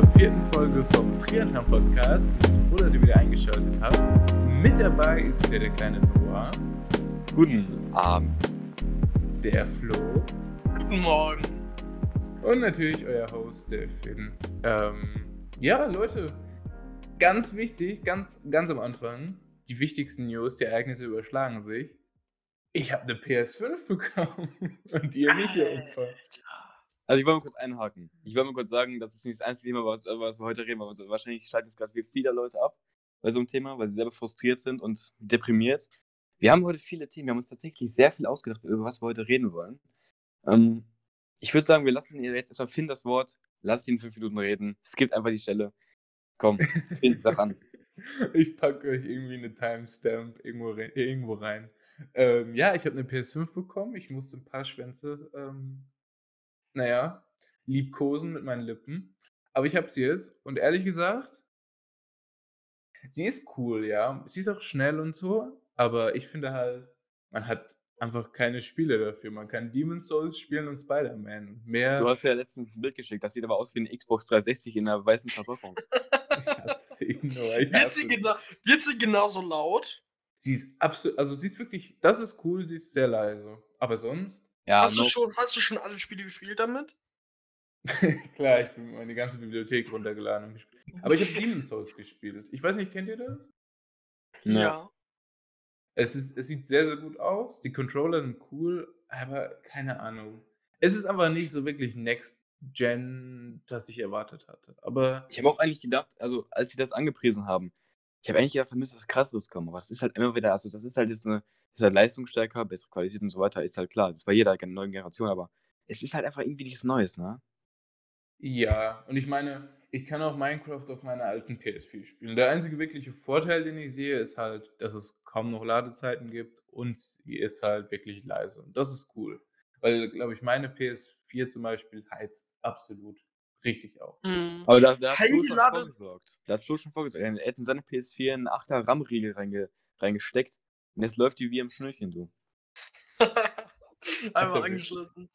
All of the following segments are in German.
zur vierten Folge vom Triathlon Podcast. Ich bin froh, dass ihr wieder eingeschaltet habt. Mit dabei ist wieder der kleine Noah, Guten Abend. der Flo Guten Morgen. und natürlich euer Host, der Finn. Ähm, ja, Leute, ganz wichtig, ganz, ganz am Anfang, die wichtigsten News, die Ereignisse überschlagen sich. Ich habe eine PS5 bekommen und ihr nicht, ihr Opfer. Also ich wollte mal kurz einhaken. Ich wollte mal kurz sagen, das ist nicht das einzige Thema, was, was wir heute reden, aber wahrscheinlich schalten es gerade viele Leute ab bei so einem Thema, weil sie selber frustriert sind und deprimiert. Wir haben heute viele Themen, wir haben uns tatsächlich sehr viel ausgedacht, über was wir heute reden wollen. Ähm, ich würde sagen, wir lassen jetzt erstmal Finn das Wort, lass ihn fünf Minuten reden, es gibt einfach die Stelle. Komm, Finn, sag an. Ich packe euch irgendwie eine Timestamp irgendwo rein. Irgendwo rein. Ähm, ja, ich habe eine PS5 bekommen. Ich musste ein paar Schwänze, ähm, naja, liebkosen mit meinen Lippen. Aber ich habe sie jetzt. Und ehrlich gesagt, sie ist cool, ja. Sie ist auch schnell und so. Aber ich finde halt, man hat einfach keine Spiele dafür. Man kann Demon's Souls spielen und Spider-Man. Mehr. Du hast ja letztens ein Bild geschickt, das sieht aber aus wie eine Xbox 360 in einer weißen Verpackung. Wird sie, genau, wird sie genauso laut? Sie ist absolut, also sie ist wirklich, das ist cool, sie ist sehr leise. Aber sonst, Ja, hast, du schon, hast du schon alle Spiele gespielt damit? klar, ich bin meine ganze Bibliothek runtergeladen und gespielt. Aber ich habe Demon's Souls gespielt. Ich weiß nicht, kennt ihr das? ne. Es, ist, es sieht sehr, sehr gut aus. Die Controller sind cool, aber keine Ahnung. Es ist einfach nicht so wirklich Next Gen, das ich erwartet hatte. Aber Ich habe auch eigentlich gedacht, also als sie das angepriesen haben, ich habe eigentlich gedacht, da müsste was krasseres kommen, aber das ist halt immer wieder, also das ist halt jetzt eine, ist halt leistungsstärker, bessere Qualität und so weiter, ist halt klar, das bei jeder neuen Generation, aber es ist halt einfach irgendwie nichts Neues, ne? Ja, und ich meine, ich kann auch Minecraft auf meiner alten PS4 spielen. Der einzige wirkliche Vorteil, den ich sehe, ist halt, dass es kaum noch Ladezeiten gibt und sie ist halt wirklich leise. Und das ist cool. Weil, glaube ich, meine PS4 zum Beispiel heizt absolut richtig auf. Mhm. Aber da, da hat Flo die schon vorgesorgt. Da hat Flo schon vorgesorgt. Er hätte in seine PS4 einen 8er RAM-Riegel reinge, reingesteckt und jetzt läuft die wie am Schnürchen, du. Einmal Also angeschlossen.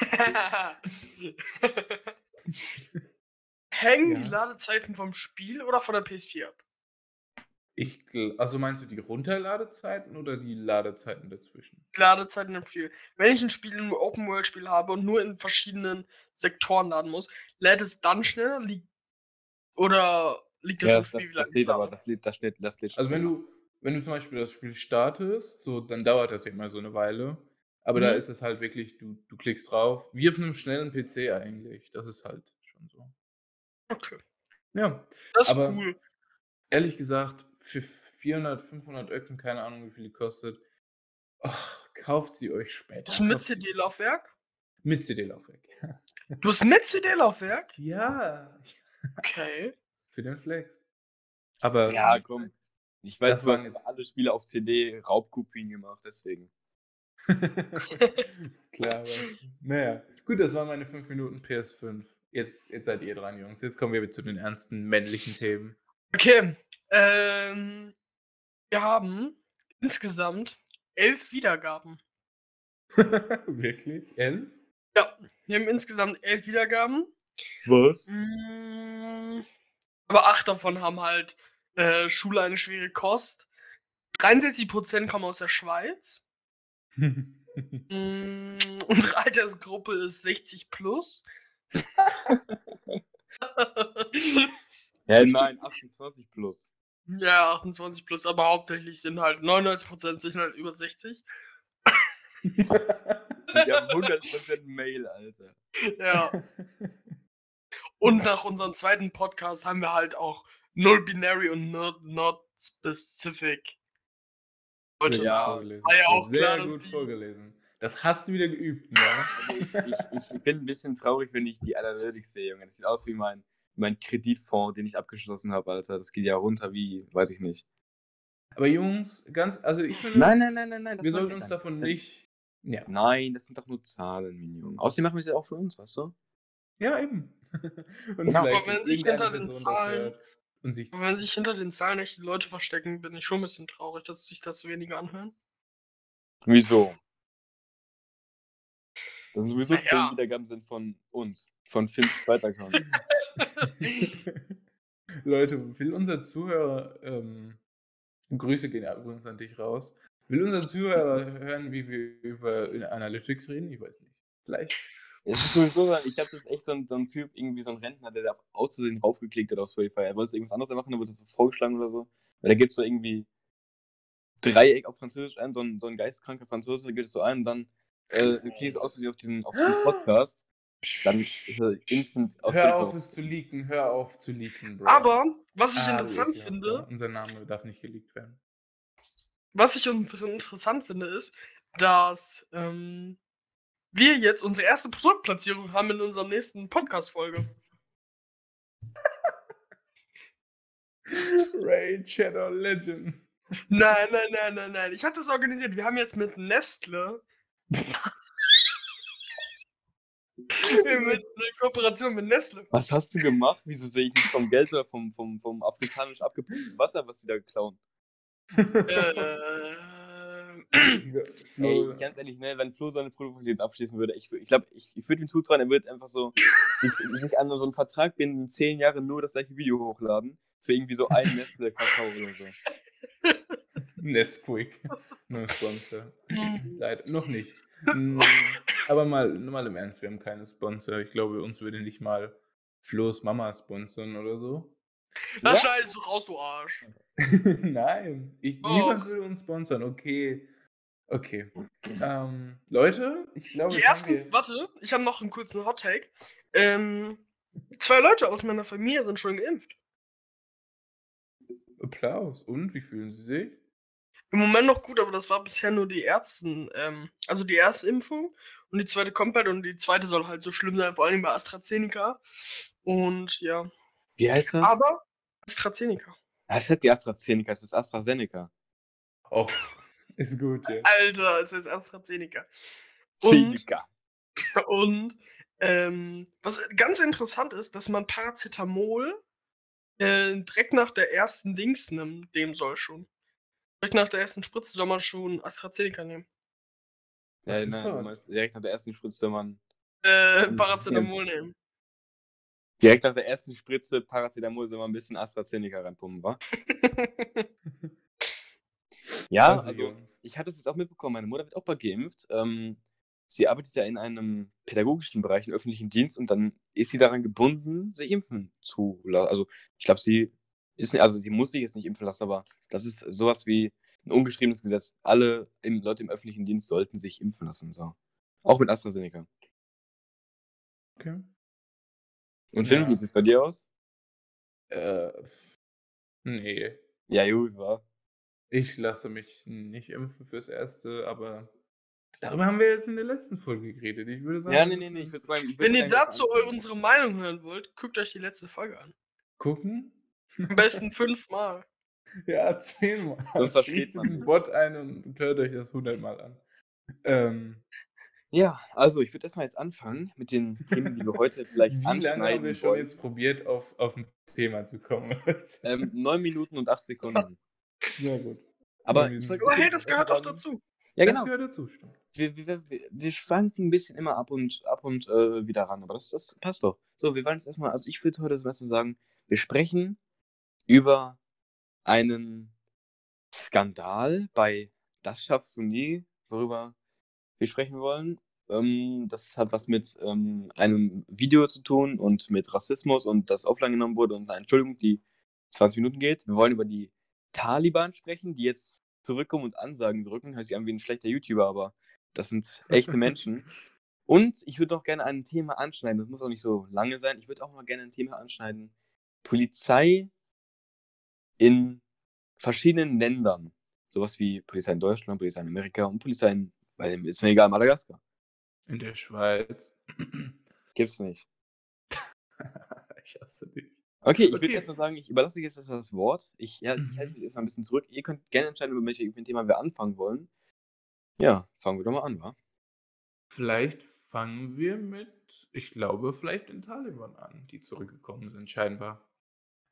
Hängen die Ja. Ladezeiten vom Spiel oder von der PS4 ab? Ich, gl- also meinst du die Runterladezeiten oder die Ladezeiten dazwischen? Ladezeiten im Spiel. Wenn ich ein Spiel, ein Open-World-Spiel habe und nur in verschiedenen Sektoren laden muss, lädt es dann schneller? Liegt, oder liegt das Ja, im das, Spiel, das, wie lange das ich lädt aber, das lädt, das lädt, das lädt Also wenn schneller. du, wenn du zum Beispiel das Spiel startest, so, dann dauert das ja immer so eine Weile. Aber da Mhm. ist es halt wirklich, du, du klickst drauf, wie auf einem schnellen PC eigentlich. Das ist halt schon so. Okay. Ja, Das ist Aber- cool. ehrlich gesagt, für 400, 500 Öcken, keine Ahnung, wie viel die kostet, ach, kauft sie euch später. Hast du mit CD-Laufwerk? Mit CD-Laufwerk. Du hast mit CD-Laufwerk? Ja, Okay. für den Flex. Aber Ja, komm. Ich weiß, Das du waren hast jetzt- alle Spiele auf CD Raubkopien gemacht, deswegen. Klar, aber, naja. Gut, das waren meine 5 Minuten PS5. Jetzt, jetzt seid ihr dran, Jungs. Jetzt kommen wir zu den ernsten männlichen Themen. Okay. Ähm, wir haben insgesamt elf Wiedergaben. Wirklich? Elf? Ja, wir haben insgesamt elf Wiedergaben. Was? Mm, Aber acht davon haben halt äh, Schule eine schwere Kost. 63% kommen aus der Schweiz. Mm, unsere Altersgruppe ist 60 plus. Ja, nein, 28 plus. Ja, 28 plus, aber hauptsächlich sind halt 99% sind halt über 60. Wir haben 100% Mail, Alter. Ja. Und nach unserem zweiten Podcast haben wir halt auch Null Binary und Not, not Specific. Leute, Ja, war ja auch Sehr klar, gut vorgelesen. Das hast du wieder geübt, ne? Ich, ich, ich bin ein bisschen traurig, wenn ich die Analytics sehe, Junge. Das sieht aus wie mein, mein Kreditfonds, den ich abgeschlossen habe, Alter. Das geht ja runter wie, weiß ich nicht. Aber Jungs, ganz, also ich finde, Nein, nein, nein, nein, nein. wir sollten uns davon Das- nicht. Ja. Nein, das sind doch nur Zahlen, Junge. Außerdem machen wir es ja auch für uns, weißt du? Ja, eben. Und Genau. Aber wenn sich hinter den Person Zahlen- Und sich Aber wenn sich hinter den Zahlen echte Leute verstecken, bin ich schon ein bisschen traurig, dass sich das weniger anhören. Wieso? Das sind sowieso Na 10 ja. Wiedergaben sind von uns, von Finns zweiter Account. Leute, will unser Zuhörer, ähm, Grüße gehen ja übrigens an dich raus. Will unser Zuhörer hören, wie wir über Analytics reden? Ich weiß nicht. Vielleicht. Es ist sowieso, so, ich habe das echt so ein, so ein Typ, irgendwie so ein Rentner, der da aus Versehen raufgeklickt hat auf Spotify. Er wollte irgendwas anderes machen, dann wurde das so vorgeschlagen oder so. Weil da gibt es so irgendwie Dreieck auf Französisch ein, so ein, so ein geistkranker Franzose, gibt es so ein und dann äh, es aus Versehen auf diesen, auf diesen Podcast. Dann ist er instant aus Hör auf, es zu leaken. Hör auf zu leaken, Bro. Aber, was ich Ah, interessant ekelhaft, finde, ja. Unser Name darf nicht geleakt werden. was ich uns interessant finde, ist, dass ähm, wir jetzt unsere erste Produktplatzierung haben in unserer nächsten Podcast-Folge. Raid Shadow Legends. Nein, nein, nein, nein, nein. Ich hatte das organisiert. Wir haben jetzt mit Nestle. wir haben jetzt eine Kooperation mit Nestle. Was hast du gemacht? Wieso sehe ich nicht vom Geld oder vom, vom, vom afrikanisch abgepumpten Wasser, was die da klauen? Äh, Ey, ganz ehrlich, ne, wenn Flo seine Produkte jetzt abschließen würde, ich, ich glaube, ich, ich würde ihm zutrauen, er wird einfach so sich, an so einen Vertrag binden, in zehn Jahren nur das gleiche Video hochladen, für irgendwie so ein Nestle Kakao oder so. Nesquik. No Sponsor. Mhm. Leider. Noch nicht. Mm, Aber mal, mal im Ernst, wir haben keine Sponsor. Ich glaube, uns würde nicht mal Flo's Mama sponsern oder so. das schneidest du raus, du Arsch. Nein, ich, Doch. niemand würde uns sponsern. Okay. Okay. Ähm, Leute, ich glaube, Die ersten, warte, ich habe noch einen kurzen Hot Take. Ähm, zwei Leute aus meiner Familie sind schon geimpft. wir Applaus. Und wie fühlen Sie sich? Im Moment noch gut, aber das war bisher nur die ersten, ähm, also die erste Impfung und die zweite kommt bald und die zweite soll halt so schlimm sein, vor allem bei AstraZeneca. Und ja. Wie heißt das? Aber AstraZeneca. das heißt die AstraZeneca, es ist AstraZeneca. Och, ist gut, ja. Alter, es ist AstraZeneca. Und, Zeneca. und ähm, was ganz interessant ist, dass man Paracetamol äh, direkt nach der ersten Dings nimmt, dem soll schon. Direkt nach der ersten Spritze soll man schon AstraZeneca nehmen. Ja, nein, du meinst, direkt nach der ersten Spritze soll man. Äh. Paracetamol nehmen. Direkt nach der ersten Spritze Paracetamol soll man ein bisschen AstraZeneca reinpumpen, wa? Ja, 20 also ich habe das jetzt auch mitbekommen, meine Mutter wird auch bald geimpft. Ähm, sie arbeitet ja in einem pädagogischen Bereich, im öffentlichen Dienst, und dann ist sie daran gebunden, sich impfen zu lassen. Also ich glaube, sie ist, also sie muss sich jetzt nicht impfen lassen, aber das ist sowas wie ein ungeschriebenes Gesetz. Alle im, Leute im öffentlichen Dienst sollten sich impfen lassen. So. Auch mit AstraZeneca. Okay. Und Finn, Ja. wie sieht es bei dir aus? Äh, nee. Ja, gut, war. Ich lasse mich nicht impfen fürs Erste, aber darüber haben wir jetzt in der letzten Folge geredet. Ich würde sagen, Ja, nee, nee, nee, ich sagen, ich Wenn ihr dazu eu- unsere Meinung hören wollt, guckt euch die letzte Folge an. gucken. Am besten fünfmal. Ja, zehnmal. Das versteht man nicht. Bot ein und hört euch das hundertmal an. Ähm, Ja, also ich würde erstmal jetzt anfangen mit den Themen, die wir heute vielleicht wie lange haben anschneiden wir schon wollen. jetzt probiert, auf, auf ein Thema zu kommen? Ähm, 9 Minuten und 8 Sekunden. Sehr gut. Aber ich wollte Aber hey, das gehört doch dazu. Ja, Das genau. gehört dazu, stimmt. Wir, wir, wir, wir schwanken ein bisschen immer ab und ab und äh, wieder ran, aber das, das passt doch. So, wir wollen jetzt erstmal, also ich würde heute zum ersten Mal sagen, wir sprechen über einen Skandal bei Das schaffst du nie, worüber wir sprechen wollen. Ähm, das hat was mit ähm, einem Video zu tun und mit Rassismus und das offline genommen wurde und eine Entschuldigung, die 20 Minuten geht. Wir wollen über die Taliban sprechen, die jetzt zurückkommen und Ansagen drücken. Hört sich an wie ein schlechter YouTuber, aber das sind echte Menschen. Und ich würde auch gerne ein Thema anschneiden, das muss auch nicht so lange sein. Ich würde auch mal gerne ein Thema anschneiden. Polizei in verschiedenen Ländern. Sowas wie Polizei in Deutschland, Polizei in Amerika und Polizei in, weil ist mir egal, Madagaskar. In der Schweiz. Gibt's nicht. ich hasse dich. Okay, ich würde Okay. erstmal sagen, ich überlasse euch jetzt erstmal das Wort. Ich, ja, ich Mhm. halte mich erstmal ein bisschen zurück. Ihr könnt gerne entscheiden, über welches Thema wir anfangen wollen. Ja, fangen wir doch mal an, wa? Vielleicht fangen wir mit, ich glaube, vielleicht den Taliban an, die zurückgekommen sind, scheinbar.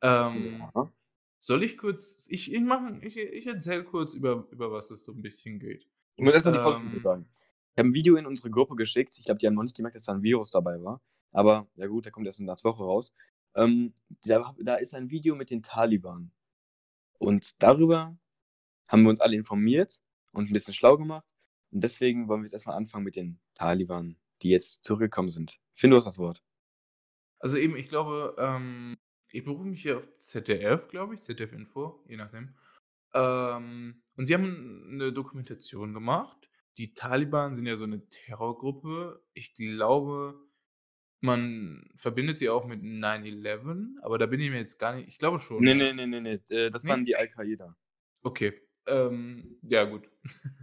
Ähm, Ja. Soll ich kurz, ich, ich, machen, ich, ich erzähle kurz, über, über was es so ein bisschen geht. Ich muss erstmal die Folge Ähm, sagen. Ich habe ein Video in unsere Gruppe geschickt. Ich glaube, die haben noch nicht gemerkt, dass da ein Virus dabei war. Aber ja gut, der kommt erst in der Woche raus. Ähm, da, da ist ein Video mit den Taliban. Und darüber haben wir uns alle informiert und ein bisschen schlau gemacht. Und deswegen wollen wir jetzt erstmal anfangen mit den Taliban, die jetzt zurückgekommen sind. Finn, du hast das Wort. Also eben, ich glaube, ähm, ich berufe mich hier auf ZDF, glaube ich, ZDF Info, je nachdem. Ähm, und sie haben eine Dokumentation gemacht. Die Taliban sind ja so eine Terrorgruppe. Ich glaube, man verbindet sie auch mit 9/11, aber da bin ich mir jetzt gar nicht ich glaube schon, Nee, ne? nee, nee, nee, nee. äh, das Ne? waren die Al-Qaida. Okay, ähm, ja gut.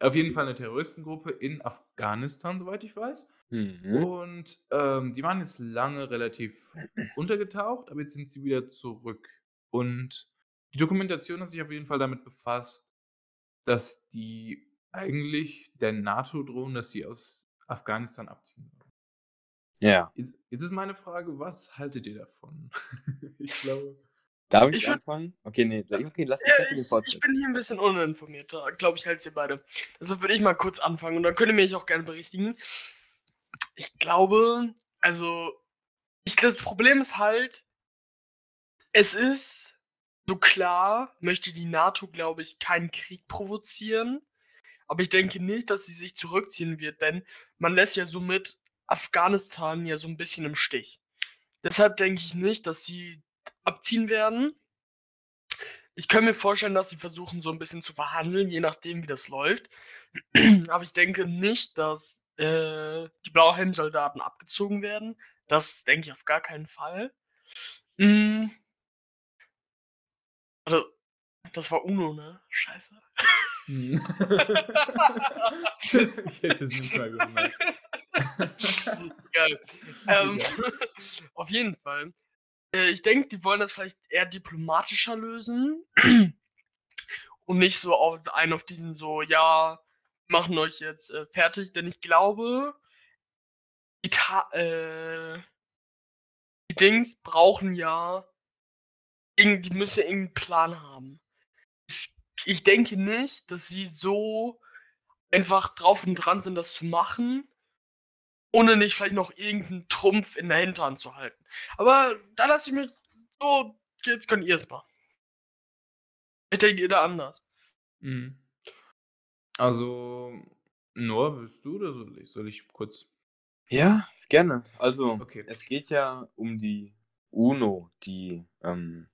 Auf jeden Fall eine Terroristengruppe in Afghanistan, soweit ich weiß. Mhm. Und, ähm, die waren jetzt lange relativ untergetaucht, aber jetzt sind sie wieder zurück. Und die Dokumentation hat sich auf jeden Fall damit befasst, dass die eigentlich der NATO drohen, dass sie aus Afghanistan abziehen sollen. Ja. Jetzt jetzt ist meine Frage, was haltet ihr davon? Ich glaube Darf ich Ich anfangen? Okay, ne, okay, lass Ja, mich den ich, ich bin hier ein bisschen uninformierter, glaube ich, als ihr beide. Deshalb würde ich mal kurz anfangen und dann könnt ihr mich auch gerne berichtigen. Ich glaube, also, ich, das Problem ist halt, es ist so klar, möchte die NATO, glaube ich, keinen Krieg provozieren. Aber ich denke nicht, dass sie sich zurückziehen wird, denn man lässt ja somit Afghanistan ja so ein bisschen im Stich. Deshalb denke ich nicht, dass sie abziehen werden. Ich kann mir vorstellen, dass sie versuchen, so ein bisschen zu verhandeln, je nachdem, wie das läuft. Aber ich denke nicht, dass äh, die Blauhelm-Soldaten abgezogen werden. Das denke ich auf gar keinen Fall. Mm. Also, das war Uno, ne? Scheiße. Hm. Ich hätte es nicht mal gemerkt. Geil. Ähm, auf jeden Fall. Äh, ich denke, die wollen das vielleicht eher diplomatischer lösen. Und nicht so auf einen auf diesen so, ja, machen euch jetzt äh, fertig. Denn ich glaube, die, Ta äh, die Dings brauchen ja, die müssen irgendeinen Plan haben. Ich denke nicht, dass sie so einfach drauf und dran sind, das zu machen, ohne nicht vielleicht noch irgendeinen Trumpf in der Hinterhand zu halten. Aber da lasse ich mich so, jetzt könnt ihr es machen. Ich denke, ihr da anders. Mhm. Also, Noah, willst du oder soll ich? Soll ich kurz? Ja, gerne. Also, Okay. es geht ja um die UNO, die, ähm,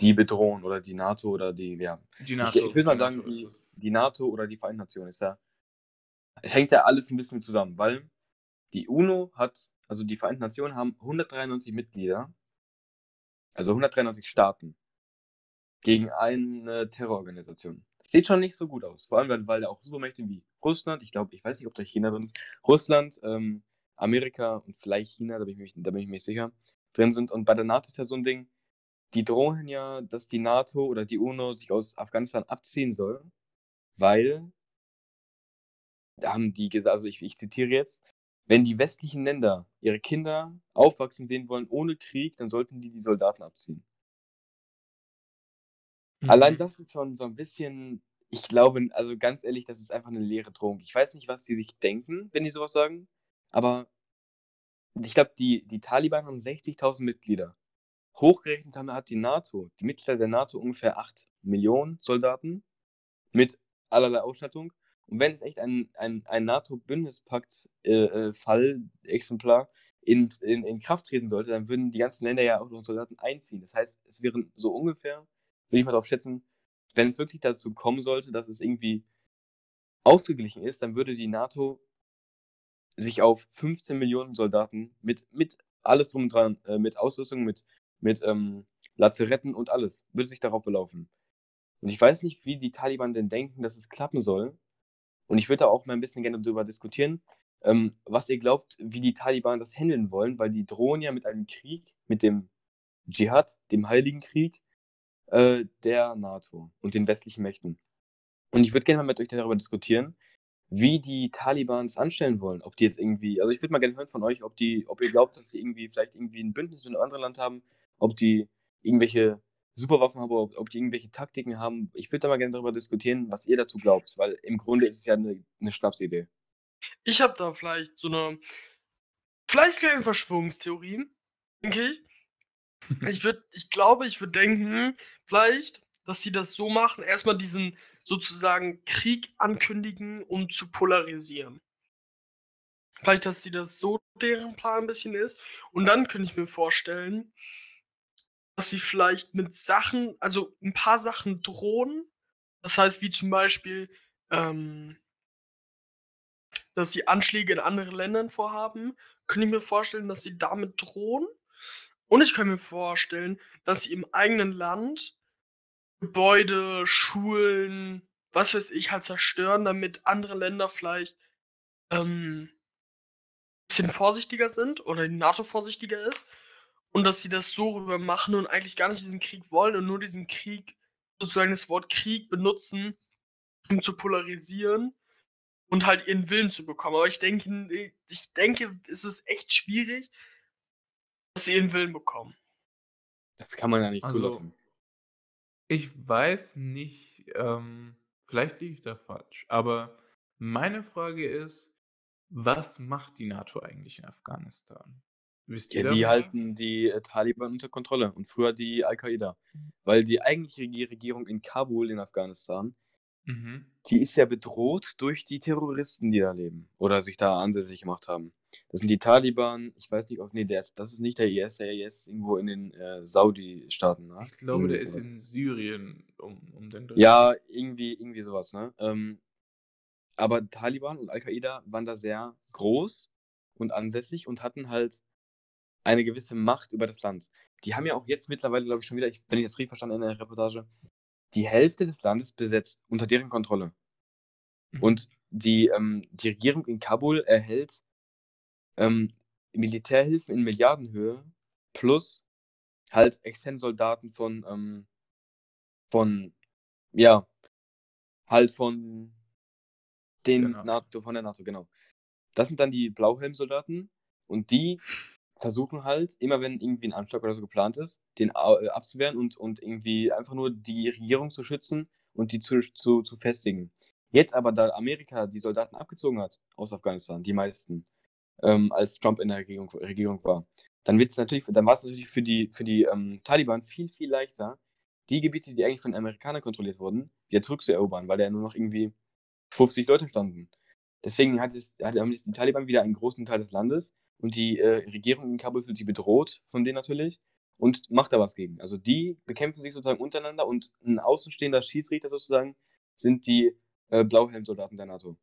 die bedrohen oder die NATO oder die, ja. Die Ich, NATO. ich will mal die sagen, die, es. die NATO oder die Vereinten Nationen ist ja, hängt ja alles ein bisschen zusammen, weil die UNO hat, also die Vereinten Nationen haben 193 Mitglieder, also 193 Staaten gegen eine Terrororganisation. Sieht schon nicht so gut aus. Vor allem, weil, da auch Supermächte wie Russland, ich glaube, ich weiß nicht, ob da China drin ist, Russland, ähm, Amerika und vielleicht China, da bin, ich mich, da bin ich mir sicher, drin sind. Und bei der NATO ist ja so ein Ding, die drohen ja, dass die NATO oder die UNO sich aus Afghanistan abziehen soll, weil, da haben die gesagt, also ich, ich zitiere jetzt, wenn die westlichen Länder ihre Kinder aufwachsen sehen wollen ohne Krieg, dann sollten die die Soldaten abziehen. Allein Mhm. das ist schon so ein bisschen, ich glaube, also ganz ehrlich, das ist einfach eine leere Drohung. Ich weiß nicht, was die sich denken, wenn die sowas sagen, aber ich glaube, die, die Taliban haben 60.000 Mitglieder. Hochgerechnet haben, hat die NATO, die Mitglieder der NATO ungefähr 8 Millionen Soldaten mit allerlei Ausstattung. Und wenn es echt ein, ein, ein NATO-Bündnispakt-Fall-Exemplar in, in, in Kraft treten sollte, dann würden die ganzen Länder ja auch noch Soldaten einziehen. Das heißt, es wären so ungefähr, würde ich mal darauf schätzen, wenn es wirklich dazu kommen sollte, dass es irgendwie ausgeglichen ist, dann würde die NATO sich auf 15 Millionen Soldaten mit, mit alles drum und dran, äh, mit Ausrüstung, mit, mit ähm, Lazaretten und alles, würde sich darauf belaufen. Und ich weiß nicht, wie die Taliban denn denken, dass es klappen soll. Und ich würde da auch mal ein bisschen gerne darüber diskutieren, ähm, was ihr glaubt, wie die Taliban das handeln wollen, weil die drohen ja mit einem Krieg, mit dem Dschihad, dem Heiligen Krieg äh, der NATO und den westlichen Mächten. Und ich würde gerne mal mit euch darüber diskutieren, wie die Taliban es anstellen wollen. Ob die jetzt irgendwie, also ich würde mal gerne hören von euch, ob die, ob ihr glaubt, dass sie irgendwie vielleicht irgendwie ein Bündnis mit einem anderen Land haben, ob die irgendwelche Superwaffen haben, ob, ob die irgendwelche Taktiken haben. Ich würde da mal gerne darüber diskutieren, was ihr dazu glaubt, weil im Grunde ist es ja eine, eine Schnapsidee. Ich habe da vielleicht so 'ne vielleicht kleine Verschwörungstheorie, denke ich. Ich würde ich glaube, ich würde denken, vielleicht, dass sie das so machen, erst mal diesen sozusagen Krieg ankündigen, um zu polarisieren. Vielleicht, dass sie das so deren Plan 'n bisschen ist. Und dann könnte ich mir vorstellen dass sie vielleicht mit Sachen also 'n paar Sachen drohen. Das heißt, wie zum Beispiel, ähm dass sie Anschläge in anderen Ländern vorhaben, könnte ich mir vorstellen, dass sie damit drohen. Und ich kann mir vorstellen, dass sie im eigenen Land Gebäude, Schulen, was weiß ich, halt zerstören, damit andere Länder vielleicht, ähm bisschen vorsichtiger sind oder die NATO vorsichtiger ist und dass sie das so rüber machen und eigentlich gar nicht diesen Krieg wollen und nur diesen Krieg sozusagen das Wort Krieg benutzen, um zu polarisieren und halt ihren Willen zu bekommen. Aber ich denke ich denke, es ist echt schwierig dass sie ihren Willen bekommen. Das kann man ja nicht Also zulassen. ich weiß nicht, ähm, vielleicht liege ich da falsch, aber meine Frage ist: Was macht die NATO eigentlich in Afghanistan? Wisst Ja, die halten die, äh, Taliban unter Kontrolle und früher die Al-Qaida. Weil die eigentliche Regi Regierung in Kabul in Afghanistan Mhm. die ist ja bedroht durch die Terroristen, die da leben oder sich da ansässig gemacht haben. Das sind die Taliban, ich weiß nicht, ob ne, der ist das ist nicht der IS, der IS ist irgendwo in den, äh, Saudi-Staaten, ne? Ich glaube, der ist in Syrien um um den Dreh. Ja, irgendwie irgendwie so was, ne? Ähm, aber Taliban und Al-Qaida waren da sehr groß und ansässig und hatten halt eine gewisse Macht über das Land. Die haben ja auch jetzt mittlerweile, glaube ich, schon wieder ich wenn ich das richtig verstanden habe in der Reportage, die Hälfte des Landes besetzt, unter deren Kontrolle. Mhm. Und die, ähm die Regierung in Kabul erhält, ähm, Militärhilfen in Milliardenhöhe plus halt externe Soldaten von, ähm von ja, halt von den NATO. NATO von der NATO, genau. Das sind dann die Blauhelm-Soldaten und die versuchen halt, immer wenn irgendwie 'n Anschlag oder so geplant ist, den äh, abzuwehren und und irgendwie einfach nur die Regierung zu schützen und die zu zu zu festigen. Jetzt aber, da Amerika die Soldaten abgezogen hat aus Afghanistan, die meisten, ähm, als Trump in der Regierung Regierung war, dann wird's natürlich dann war's natürlich für die für die, ähm, Taliban viel, viel leichter, die Gebiete, die eigentlich von Amerikanern kontrolliert wurden, wieder zurückzuerobern, weil da ja nur noch irgendwie 50 Leute standen. Deswegen hat es hat die Taliban wieder einen großen Teil des Landes und die, äh, Regierung in Kabul fühlt sich bedroht von denen natürlich und macht da was gegen. Also, die bekämpfen sich sozusagen untereinander und 'n außenstehender Schiedsrichter sozusagen sind die, äh, Blauhelm-Soldaten der NATO.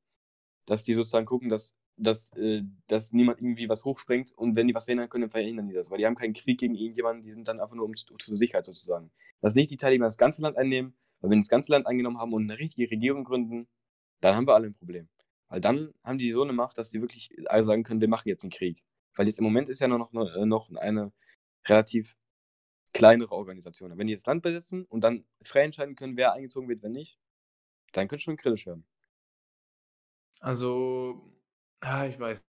Dass die sozusagen gucken, dass dass äh, dass niemand irgendwie was hochsprengt und wenn die was verhindern können, verhindern die das, weil die haben keinen Krieg gegen irgendjemanden, die sind dann einfach nur um z zur Sicherheit sozusagen. Dass nicht die Taliban das ganze Land einnehmen, weil wenn die das ganze Land eingenommen haben und 'ne richtige Regierung gründen, dann haben wir alle 'n Problem. Weil dann haben die so 'ne Macht, dass die wirklich alle sagen können: „Wir machen jetzt 'n Krieg.“ Weil jetzt im Moment ist ja nur noch 'ne äh, noch eine relativ kleinere Organisation. Wenn die das Land besetzen und dann frei entscheiden können, wer eingezogen wird, wer nicht, dann könnte schon kritisch werden. Also, ah, ich weiß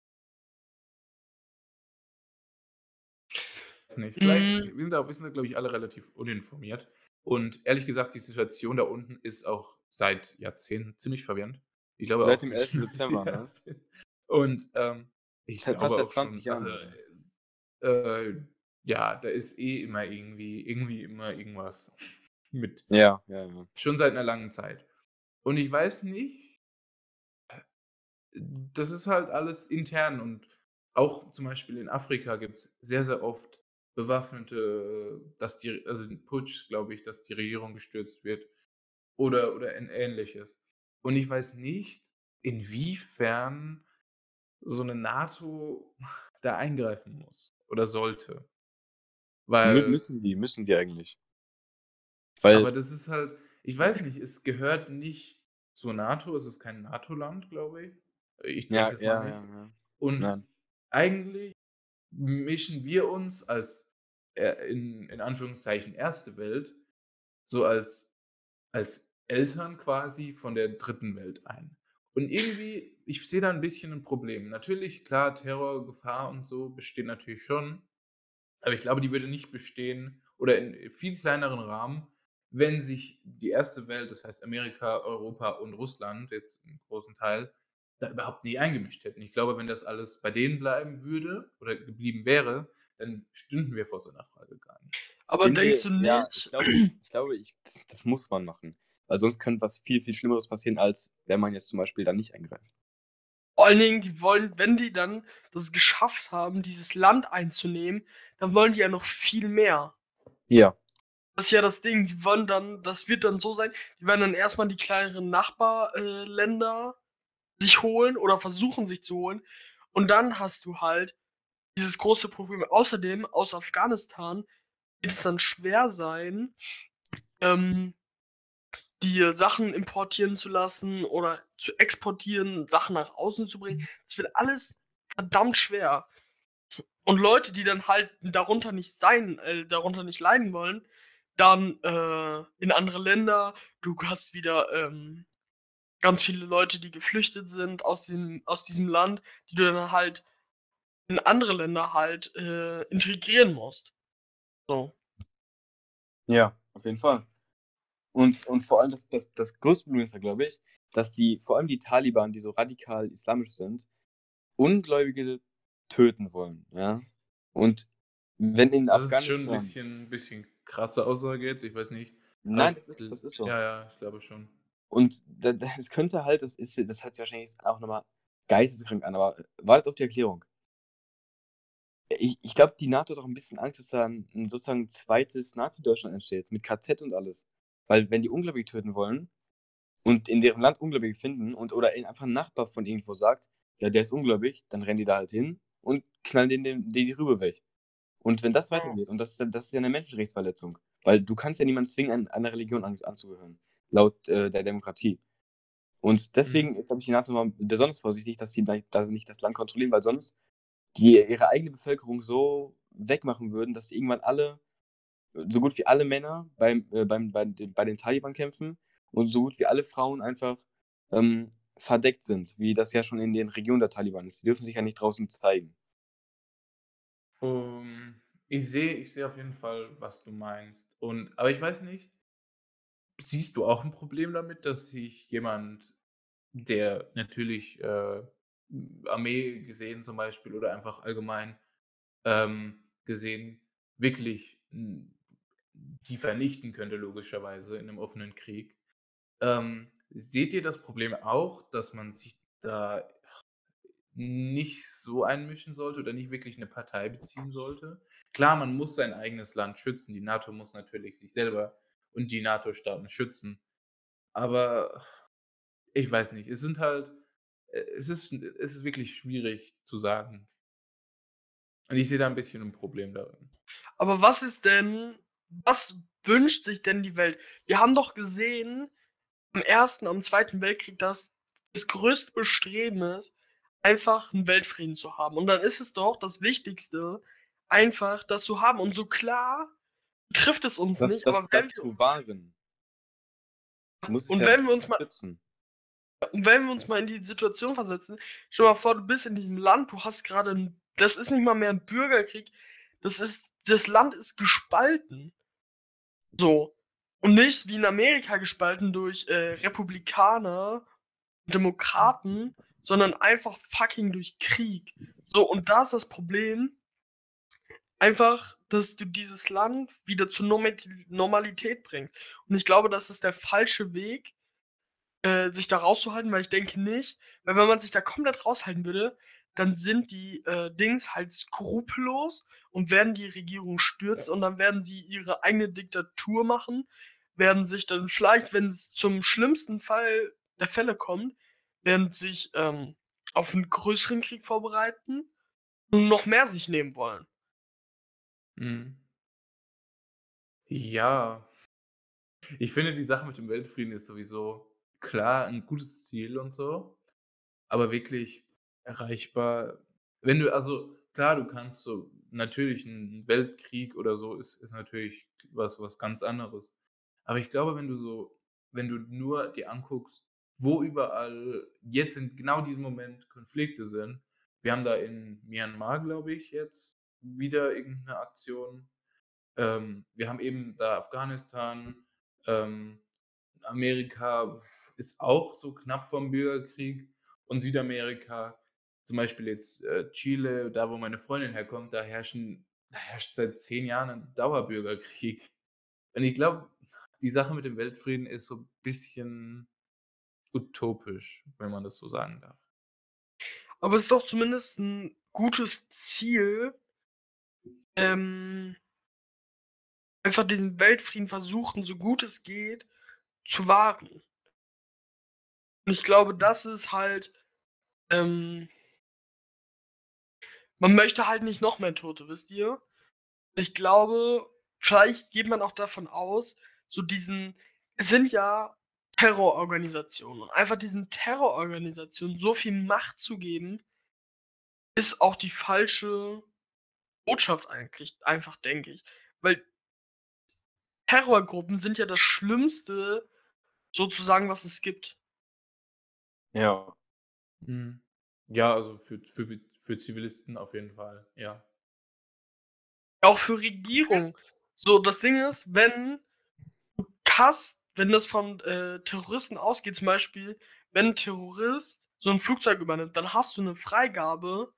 nicht. Vielleicht Hm. wir sind da wir sind da, glaube ich, alle relativ uninformiert. Und ehrlich gesagt, die Situation da unten ist auch seit Jahrzehnten ziemlich verwirrend. Ich glaube Seit auch dem nicht 11. September, ja, ne? und, ähm, ich Seit glaube fast seit auch 20 schon also, Jahren, es äh, ja, da ist eh immer irgendwie irgendwie immer irgendwas mit. Ja, ja, ja. Schon seit 'ner langen Zeit. Und ich weiß nicht das ist halt alles intern und auch zum Beispiel in Afrika gibt's sehr, sehr oft bewaffnete dass die also Putsch, glaube ich, dass die Regierung gestürzt wird oder oder ähn Ähnliches. Und ich weiß nicht, inwiefern so 'ne NATO da eingreifen muss oder sollte. Mü Weil müssen die müssen die eigentlich. aber Weil das ist halt ich weiß nicht, es gehört nicht zur NATO, es ist kein NATO-Land, glaube ich. Ich Ja, denke es mal ja, nicht. ja, ja. Und Nein. eigentlich mischen wir uns als, äh, in in Anführungszeichen Erste Welt so als als Eltern quasi von der Dritten Welt ein. Und irgendwie ich sehe da 'n bisschen 'n Problem. Natürlich, klar, Terror, Gefahr und so besteht natürlich schon. Aber ich glaube, die würde nicht bestehen oder in viel kleineren Rahmen, wenn sich die Erste Welt, das heißt Amerika, Europa und Russland jetzt im großen Teil, da überhaupt nicht eingemischt hätten. Ich glaube, wenn das alles bei denen bleiben würde oder geblieben wäre, dann stünden wir vor so einer Frage gar nicht. Aber denkst du Ja, nicht, ich glaube, ich glaube ich, das, das muss man machen. Weil sonst könnte was viel, viel Schlimmeres passieren, als wenn man jetzt zum Beispiel da nicht eingreift. vor allen Dingen, die wollen, wenn die dann das geschafft haben, dieses Land einzunehmen, dann wollen die ja noch viel mehr. Ja. Das ist ja das Ding, die wollen dann, das wird dann so sein, die werden dann erstmal die kleineren Nachbarländer äh, sich holen oder versuchen sich zu holen. Und dann hast du halt dieses große Problem. Außerdem, aus Afghanistan wird es dann schwer sein, ähm, die Sachen importieren zu lassen oder zu exportieren, Sachen nach außen zu bringen. Das wird alles verdammt schwer. Und Leute, die dann halt darunter nicht sein, äh, darunter nicht leiden wollen, dann äh, in andere Länder. Du hast wieder ähm, ganz viele Leute, die geflüchtet sind aus, dem, aus diesem Land, die du dann halt in andere Länder halt äh, integrieren musst. So. Ja, auf jeden Fall. Und, und vor allem das, das, das größte Problem ist ja, glaube ich, dass die, vor allem die Taliban, die so radikal islamisch sind, Ungläubige töten wollen, ja. Und wenn in Das ist Afghanistan. schon ein bisschen, bisschen krasse Aussage jetzt, ich weiß nicht. Nein, das ist, das ist so. Ja, ja, ich glaube schon. Und es könnte halt, das ist, das hört sich wahrscheinlich auch nochmal geisteskrank an, aber wartet auf die Erklärung. Ich, ich glaube, die NATO hat auch ein bisschen Angst, dass da ein, ein sozusagen zweites Nazi-Deutschland entsteht, mit KZ und alles. Weil wenn die Ungläubige töten wollen und in deren Land Ungläubige finden und oder in- einfach ein Nachbar von irgendwo sagt, ja, der ist ungläubig, dann rennen die da halt hin und knallen den, den, den die Rübe weg. Und wenn das weitergeht, und das ist, dann- das ist ja eine Menschenrechtsverletzung, weil du kannst ja niemanden zwingen, an, einer Religion an, anzugehören, laut äh, der Demokratie. Und deswegen ist, glaube ich, die NATO mal besonders vorsichtig, dass sie da da sie nicht das Land kontrollieren, weil sonst die ihre eigene Bevölkerung so wegmachen würden, dass irgendwann alle, so gut wie alle Männer beim, äh, beim, bei, den- bei den Taliban kämpfen und so gut wie alle Frauen einfach ähm, verdeckt sind, wie das ja schon in den Regionen der Taliban ist. Die dürfen sich ja nicht draußen zeigen. Um, ich sehe ich sehe auf jeden Fall, was du meinst. Und, aber ich weiß nicht, siehst du auch ein Problem damit, dass sich jemand, der natürlich äh, Armee gesehen zum Beispiel oder einfach allgemein ähm, gesehen, wirklich die vernichten könnte, logischerweise in einem offenen Krieg. Ähm, seht ihr das Problem auch, dass man sich da nicht so einmischen sollte oder nicht wirklich eine Partei beziehen sollte? Klar, man muss sein eigenes Land schützen. Die NATO muss natürlich sich selber und die NATO-Staaten schützen. Aber ich weiß nicht, es sind halt, äh, es ist, es ist wirklich schwierig zu sagen. Und ich sehe da ein bisschen ein Problem darin. Aber was ist denn, was wünscht sich denn die Welt? Wir haben doch gesehen, am Ersten, am Zweiten Weltkrieg, dass das größte Bestreben ist, einfach einen Weltfrieden zu haben. Und dann ist es doch das Wichtigste, einfach das zu haben. Und so klar trifft es uns Das, nicht, das, aber wenn das wir, zu wahren. Es und ja wenn wir uns mal, schützen. und wenn wir uns mal in die Situation versetzen, stell dir mal vor, du bist in diesem Land, du hast gerade, das ist nicht mal mehr ein Bürgerkrieg, das ist, das Land ist gespalten. So. Und nicht wie in Amerika gespalten durch äh, Republikaner, Demokraten, sondern einfach fucking durch Krieg. So, und da ist das Problem, einfach, dass du dieses Land wieder zur Norma- Normalität bringst. Und ich glaube, das ist der falsche Weg, äh, sich da rauszuhalten, weil ich denke nicht, weil wenn man sich da komplett raushalten würde, dann sind die äh, Dings halt skrupellos und werden die Regierung stürzen und dann werden sie ihre eigene Diktatur machen, werden sich dann vielleicht, wenn es zum schlimmsten Fall der Fälle kommt, werden sich ähm, auf einen größeren Krieg vorbereiten und noch mehr sich nehmen wollen. Mhm. Ja. Ich finde, die Sache mit dem Weltfrieden ist sowieso klar ein gutes Ziel und so, aber wirklich erreichbar. Wenn du, also klar, du kannst so, natürlich ein Weltkrieg oder so ist, ist natürlich was, was ganz anderes. Aber ich glaube, wenn du so, wenn du nur dir anguckst, wo überall jetzt in genau diesem Moment Konflikte sind, wir haben da in Myanmar, glaube ich, jetzt wieder irgendeine Aktion. Ähm, wir haben eben da Afghanistan, ähm, Amerika ist auch so knapp vom Bürgerkrieg Und Südamerika, zum Beispiel jetzt äh, Chile, da wo meine Freundin herkommt, da herrschen, da herrscht seit zehn Jahren ein Dauerbürgerkrieg. Und ich glaube, die Sache mit dem Weltfrieden ist so ein bisschen utopisch, wenn man das so sagen darf. Aber es ist doch zumindest ein gutes Ziel, ähm, einfach diesen Weltfrieden versuchen, so gut es geht, zu wahren. Und ich glaube, das ist halt, ähm man möchte halt nicht noch mehr Tote, wisst ihr? Ich glaube, vielleicht geht man auch davon aus, so diesen es sind ja Terrororganisationen und einfach diesen Terrororganisationen so viel Macht zu geben, ist auch die falsche Botschaft eigentlich einfach, denke ich. Weil Terrorgruppen sind ja das Schlimmste sozusagen, was es gibt. Ja. Mhm. Ja, also für für für Zivilisten auf jeden Fall, ja. Auch für Regierung. So, das Ding ist, wenn du hast wenn das von, äh, Terroristen ausgeht, zum Beispiel, wenn 'n Terrorist so 'n Flugzeug übernimmt, dann hast du 'ne Freigabe,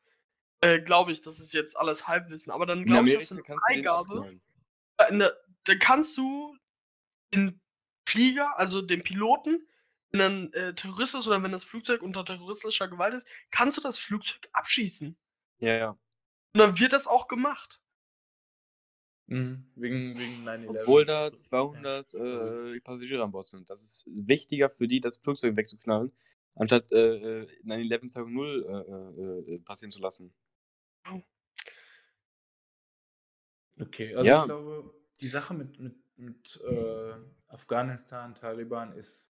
äh, glaube ich, das ist jetzt alles Halbwissen, aber dann glaube ich, hast du 'ne kannst den Freigabe äh, dann kannst du den Flieger, also den Piloten, wenn er 'n, äh, Terrorist ist oder wenn das Flugzeug unter terroristischer Gewalt ist, kannst du das Flugzeug abschießen. Ja, ja. Und dann wird das auch gemacht. Mhm, wegen wegen 9/11 Obwohl da Ja. 200, Also äh, Passagiere an Bord sind. Das ist wichtiger für die, das Flugzeug wegzuknallen, anstatt, äh, äh, 9/11 Tag 0, äh, äh, äh, passieren zu lassen. Oh. Okay, also ich Ja. glaube, die Sache mit mit mit, äh, Afghanistan, Taliban ist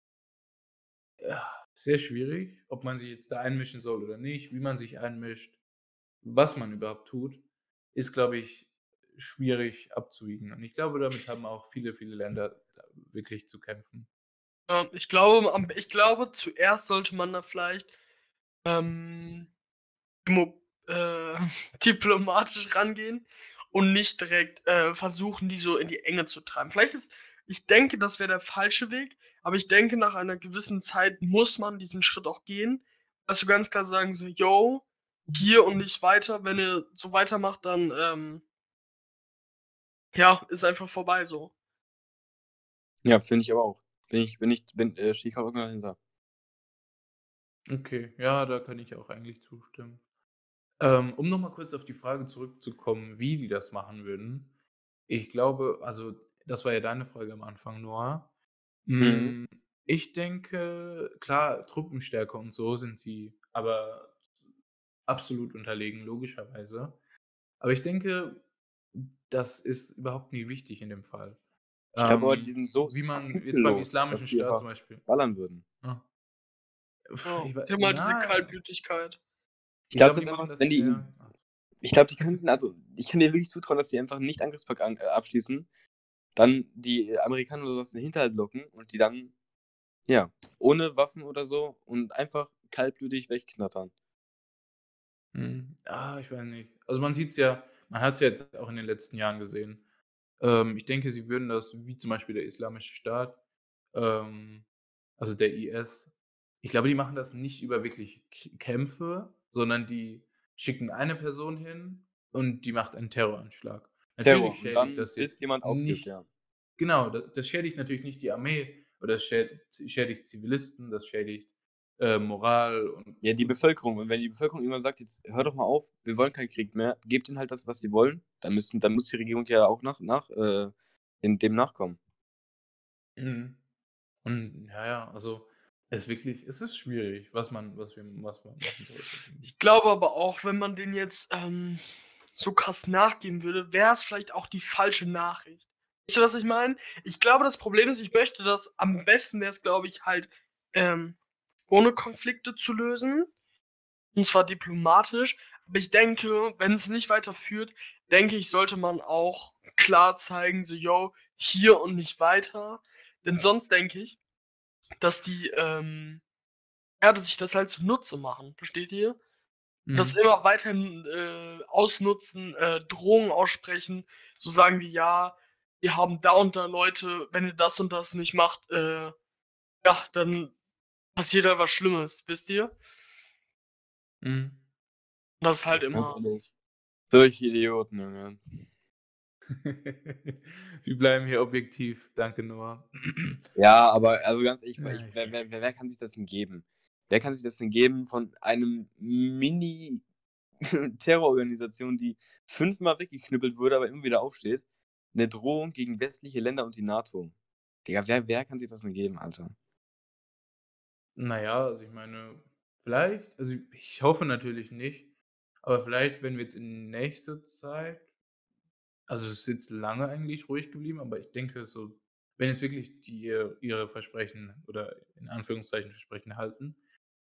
ja, sehr schwierig, ob man sich jetzt da einmischen soll oder nicht, wie man sich einmischt, was man überhaupt tut, ist, glaube ich, schwierig abzuwiegen. Und ich glaube, damit haben auch viele, viele Länder wirklich zu kämpfen. Ich glaube ich glaube, zuerst sollte man da vielleicht, ähm, äh, diplomatisch rangehen und nicht direkt, äh, versuchen, die so in die Enge zu treiben. Vielleicht ist ich denke, das wäre der falsche Weg, aber ich denke, nach einer gewissen Zeit muss man diesen Schritt auch gehen. Also, ganz klar sagen so: „Yo, hier und nicht weiter. Wenn ihr so weitermacht, dann, ähm“ „ja, ist einfach vorbei so.“ Ja, finde ich aber auch. Bin ich bin ich bin äh, stehe ich auch dahinter. Okay, ja, da kann ich auch eigentlich zustimmen. Ähm, um noch mal kurz auf die Frage zurückzukommen, wie die das machen würden. Ich glaube also, das war ja deine Frage am Anfang, Noah. Mhm. Hm, ich denke, klar, Truppenstärke und so sind sie aber absolut unterlegen, logischerweise. Aber ich denke, das ist überhaupt nie wichtig in dem Fall. Ich glaube aber, die Ähm, sind so wie man jetzt beim Islamischen Staat zum Beispiel ballern würden. Ah. Ja, Ich haben halt diese ja. Kaltblütigkeit. Ich Ich glaube, einfach, das wenn die ah. ich glaube, die könnten also, ich kann dir wirklich zutrauen, dass die einfach 'n Nicht-Angriffspakt an äh, abschließen, dann die Amerikaner oder so aus den Hinterhalt locken und die dann, ja, ohne Waffen oder so und einfach kaltblütig wegknattern. Mhm. Ah, ich weiß nicht. Also, man sieht's ja man hat's ja jetzt auch in den letzten Jahren gesehen. Ähm, ich denke, sie würden das wie zum Beispiel der Islamische Staat, ähm, also der IS ich glaube, die machen das nicht über wirklich Kämpfe, sondern die schicken eine Person hin und die macht einen Terroranschlag. Terror Natürlich und schädigt dann, das jetzt jemand aufgibt, nicht ja. genau, da das schädigt natürlich nicht die Armee oder das schä schädigt Zivilisten, das schädigt, äh, Moral und Ja, die und Bevölkerung. Und wenn die Bevölkerung irgendwann sagt: „Jetzt hör doch mal auf, wir wollen keinen Krieg mehr“, gebt ihnen halt das, was sie wollen, dann müssen dann muss die Regierung ja auch nach nach äh, in dem nachkommen. Mhm. Und ja, ja, also, es ist wirklich es ist schwierig, was man was wir was man machen sollte, ich. Glaube aber auch, wenn man denen jetzt, ähm, so krass nachgeben würde, wäre es vielleicht auch die falsche Nachricht. Wisst ihr, was ich meine? Ich glaube, das Problem ist, ich möchte das am besten wäre es, glaube ich, halt, ähm, ohne Konflikte zu lösen, und zwar diplomatisch. Aber ich denke, wenn es nicht weiterführt, denke ich, sollte man auch klar zeigen, so: „Yo, hier und nicht weiter.“ Denn sonst denke ich, dass die, ähm ja, dass sich das halt zunutze machen, versteht ihr? Das Mhm. immer weiterhin, äh, ausnutzen, äh, Drohungen aussprechen, so sagen wie: „Ja, wir haben da und da Leute, wenn ihr das und das nicht macht, äh, ja, dann passiert da was Schlimmes“, wisst ihr? Mhm. Das ist halt immer. Solche Idioten, Junge. Wir bleiben hier objektiv. Danke, Noah. Ja, aber also ganz ehrlich, ich, wer, wer, wer kann sich das denn geben? Wer kann sich das denn geben von einem Mini-Terrororganisation, die fünfmal weggeknüppelt wurde, aber immer wieder aufsteht? Eine Drohung gegen westliche Länder und die NATO. Digga, wer, wer kann sich das denn geben, Alter? Naja, also ich meine, vielleicht, also ich hoffe natürlich nicht, aber vielleicht, wenn wir jetzt in nächster Zeit, also es ist jetzt lange eigentlich ruhig geblieben, aber ich denke so, wenn jetzt wirklich die ihr- ihre Versprechen oder in Anführungszeichen Versprechen halten,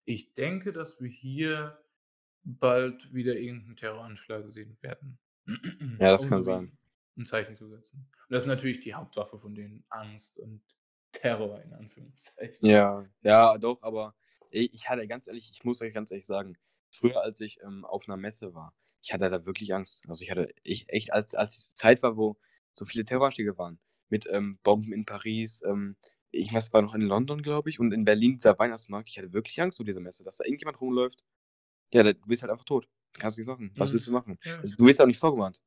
ich denke, dass wir hier bald wieder irgendeinen Terroranschlag sehen werden. Ja, das Um kann so sein. ein Zeichen zu setzen. Und das ist natürlich die Hauptwaffe von denen, Angst und Terror in Anführungszeichen. Ja, ja, doch, aber ich hatte ganz ehrlich, ich muss euch ganz ehrlich sagen, früher als ich ähm, auf einer Messe war, ich hatte da wirklich Angst. Also ich hatte ich echt, als, als es Zeit war, wo so viele Terroranschläge waren, mit ähm, Bomben in Paris, ähm, irgendwas war noch in London, glaube ich, und in Berlin dieser Weihnachtsmarkt, ich hatte wirklich Angst vor dieser Messe, dass da irgendjemand rumläuft. Ja, du bist halt einfach tot. Du kannst nichts machen. Was Mhm. willst du machen? Ja. Also, du wirst auch nicht vorgewarnt.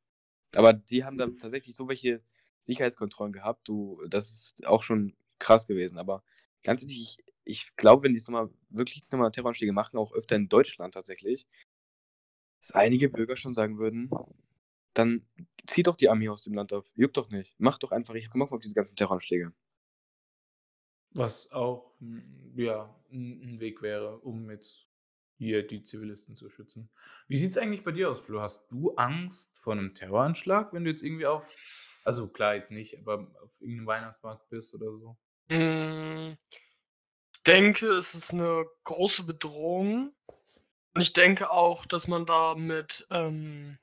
Aber die haben da tatsächlich so welche Sicherheitskontrollen gehabt, du, das ist auch schon krass gewesen. Aber ganz ehrlich, ich, ich glaube, wenn die es nochmal wirklich nochmal Terroranschläge machen, auch öfter in Deutschland tatsächlich, dass einige Bürger schon sagen würden, dann zieh doch die Armee aus dem Land ab. Juckt doch nicht. Mach doch einfach, ich hab keinen Bock auf diese ganzen Terroranschläge. Was auch, ja, ein Weg wäre, um jetzt hier die Zivilisten zu schützen. Wie sieht's eigentlich bei dir aus, Flo? Hast du Angst vor einem Terroranschlag, wenn du jetzt irgendwie auf also klar, jetzt nicht, aber auf irgendeinem Weihnachtsmarkt bist oder so? Hm, ich denke, es ist eine große Bedrohung. Und ich denke auch, dass man da mit ähm,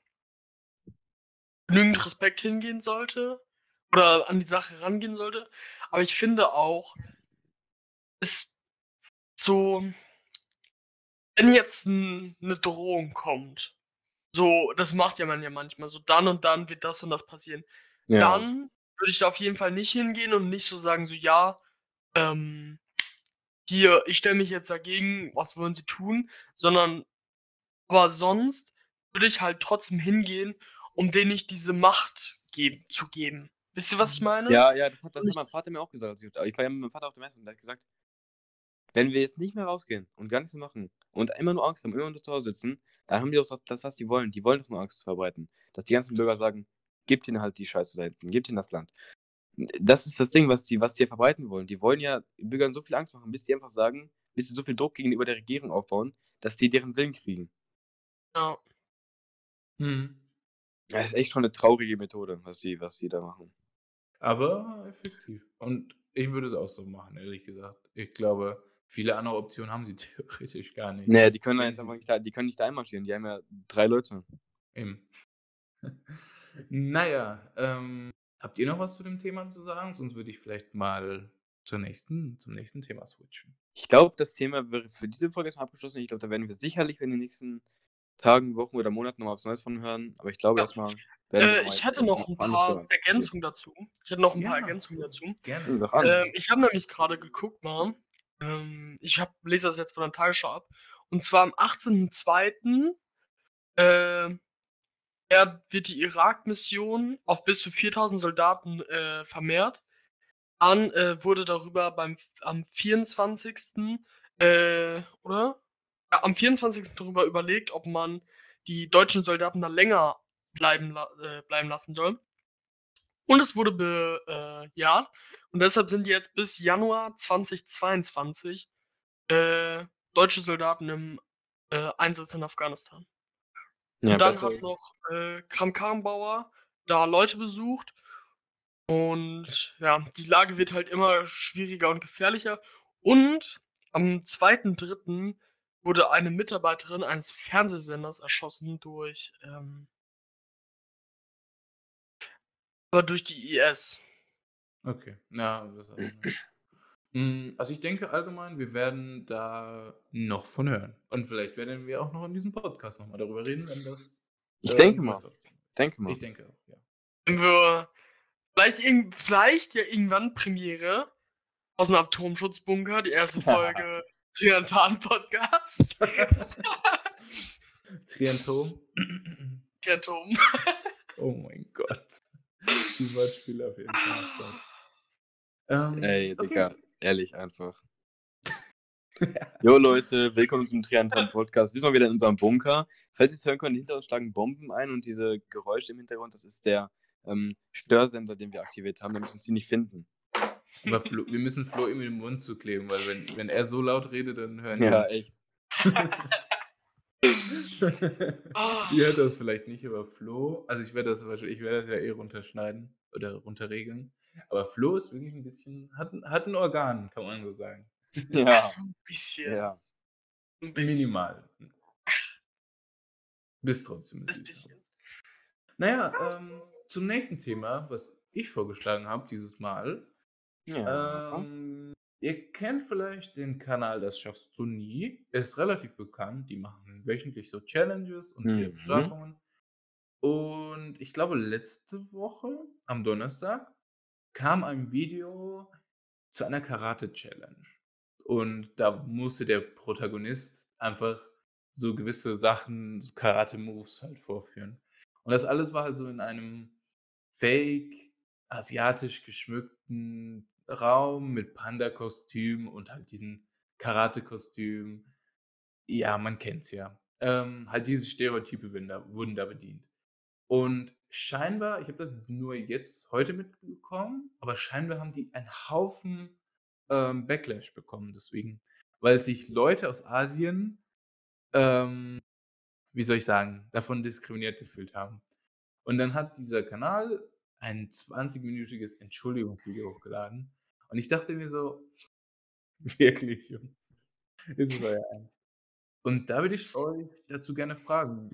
genügend Respekt hingehen sollte oder an die Sache rangehen sollte. Aber ich finde auch, ist so, wenn jetzt 'n 'ne Drohung kommt, so, das macht ja man ja manchmal so, dann und dann wird das und das passieren. Ja. Dann würde ich da auf jeden Fall nicht hingehen und nicht so sagen, so, ja, ähm, hier, ich stelle mich jetzt dagegen, was wollen Sie tun? Sondern aber sonst würde ich halt trotzdem hingehen, um denen nicht diese Macht geben zu geben. Wisst ihr, was ich meine? Ja, ja, das hat, das hat mein Vater mir auch gesagt. ich war ja mit meinem Vater auf der Messe und der hat gesagt, wenn wir jetzt nicht mehr rausgehen und gar nichts mehr machen und immer nur Angst haben, immer nur zu Hause sitzen, dann haben die doch das, was die wollen. Die wollen doch nur Angst verbreiten. Dass die ganzen Bürger sagen, gebt ihnen halt die Scheiße da hinten, gebt ihnen das Land. Das ist das Ding, was die, was die verbreiten wollen. Die wollen ja Bürgern so viel Angst machen, bis die einfach sagen, bis sie so viel Druck gegenüber der Regierung aufbauen, dass die deren Willen kriegen. Ja. Mhm. Das ist echt schon eine traurige Methode, was die, was die da machen. Aber effektiv. Und ich würde es auch so machen, ehrlich gesagt. Ich glaube, viele andere Optionen haben sie theoretisch gar nicht. Nee, die können jetzt einfach nicht da, die können nicht da einmarschieren. Die haben ja drei Leute. Eben. naja, ähm, habt ihr noch was zu dem Thema zu sagen? Sonst würde ich vielleicht mal zur nächsten, zum nächsten Thema switchen. Ich glaube, das Thema wäre für diese Folge erstmal abgeschlossen. Ich glaube, da werden wir sicherlich in den nächsten Tagen, Wochen oder Monaten noch was Neues von hören. Aber ich glaube Ja. erstmal. werden wir Äh, mal ich hätte noch ein paar. Ergänzungen dazu. Ich hätte noch ein paar Ja. Ergänzungen dazu. Gerne. Ähm, ich habe nämlich gerade geguckt mal. Ähm, ich hab, lese das jetzt von der Tagesschau ab. Und zwar am 18.02. Äh, er wird die Irak-Mission auf bis zu 4000 Soldaten äh, vermehrt. Dann äh, wurde darüber beim am 24. Äh, oder? Ja, am 24. darüber überlegt, ob man die deutschen Soldaten da länger bleiben, äh, bleiben lassen soll. Und es wurde bejaht. Und deshalb sind jetzt bis Januar 2022 äh, deutsche Soldaten im äh, Einsatz in Afghanistan. ja, und dann hat noch äh, Kram-Karrenbauer da Leute besucht. Und ja, die Lage wird halt immer schwieriger und gefährlicher. Und am 2.3. wurde eine Mitarbeiterin eines Fernsehsenders erschossen durch, ähm, aber durch die IS. Okay, ja. Mm, Also ich denke allgemein, wir werden da noch von hören. Und vielleicht werden wir auch noch in diesem Podcast nochmal darüber reden, wenn das. Ich äh, denke mal. Denke mal. Ich denke auch, ja. Wenn wir vielleicht, vielleicht ja irgendwann Premiere aus dem Atomschutzbunker, die erste Folge Triantan-Podcast. Triantom. Triantom. oh mein Gott. Die Wortspiele auf jeden Fall. Ähm, Ey, okay. Digga, ehrlich einfach. Jo Leute, willkommen zum Triantan Podcast. Wir sind mal wieder in unserem Bunker. Falls ihr es hören könnt, hinter uns schlagen Bomben ein und diese Geräusche im Hintergrund, das ist der ähm, Störsender, den wir aktiviert haben, damit uns die nicht finden. Aber Flo, wir müssen Flo irgendwie den Mund zukleben, weil wenn, wenn er so laut redet, dann hören Ja, wir's. echt. Ah. Ihr hört das vielleicht nicht, aber Flo, also ich werde das wahrscheinlich, ich werde das ja eh runterschneiden oder runterregeln. Aber Flo ist wirklich ein bisschen, hat, ein- hat ein Organ, kann man so sagen. Ja, so ein bisschen. ja. Ein bisschen. Minimal. Bis trotzdem. Das süß. bisschen. Naja, ähm, zum nächsten Thema, was ich vorgeschlagen habe dieses Mal. Ja. Ähm, ihr kennt vielleicht den Kanal Das schaffst du nie. Er ist relativ bekannt. Die machen wöchentlich so Challenges und Mhm. Bestrafungen. Und ich glaube, letzte Woche, am Donnerstag, kam ein Video zu einer Karate-Challenge. Und da musste der Protagonist einfach so gewisse Sachen, so Karate-Moves halt vorführen. Und das alles war halt so in einem fake, asiatisch geschmückten Raum mit Panda-Kostüm und halt diesen Karate-Kostüm. Ja, man kennt's ja. Ähm, halt diese Stereotype wurden da, bedient. Und scheinbar, ich habe das jetzt nur jetzt heute mitbekommen, aber scheinbar haben die einen Haufen ähm, Backlash bekommen deswegen, weil sich Leute aus Asien, ähm, wie soll ich sagen, davon diskriminiert gefühlt haben. Und dann hat dieser Kanal ein 20-minütiges Entschuldigungsvideo hochgeladen. Und ich dachte mir so, wirklich, Jungs, ist es euer Ernst? Und da würde ich euch dazu gerne fragen,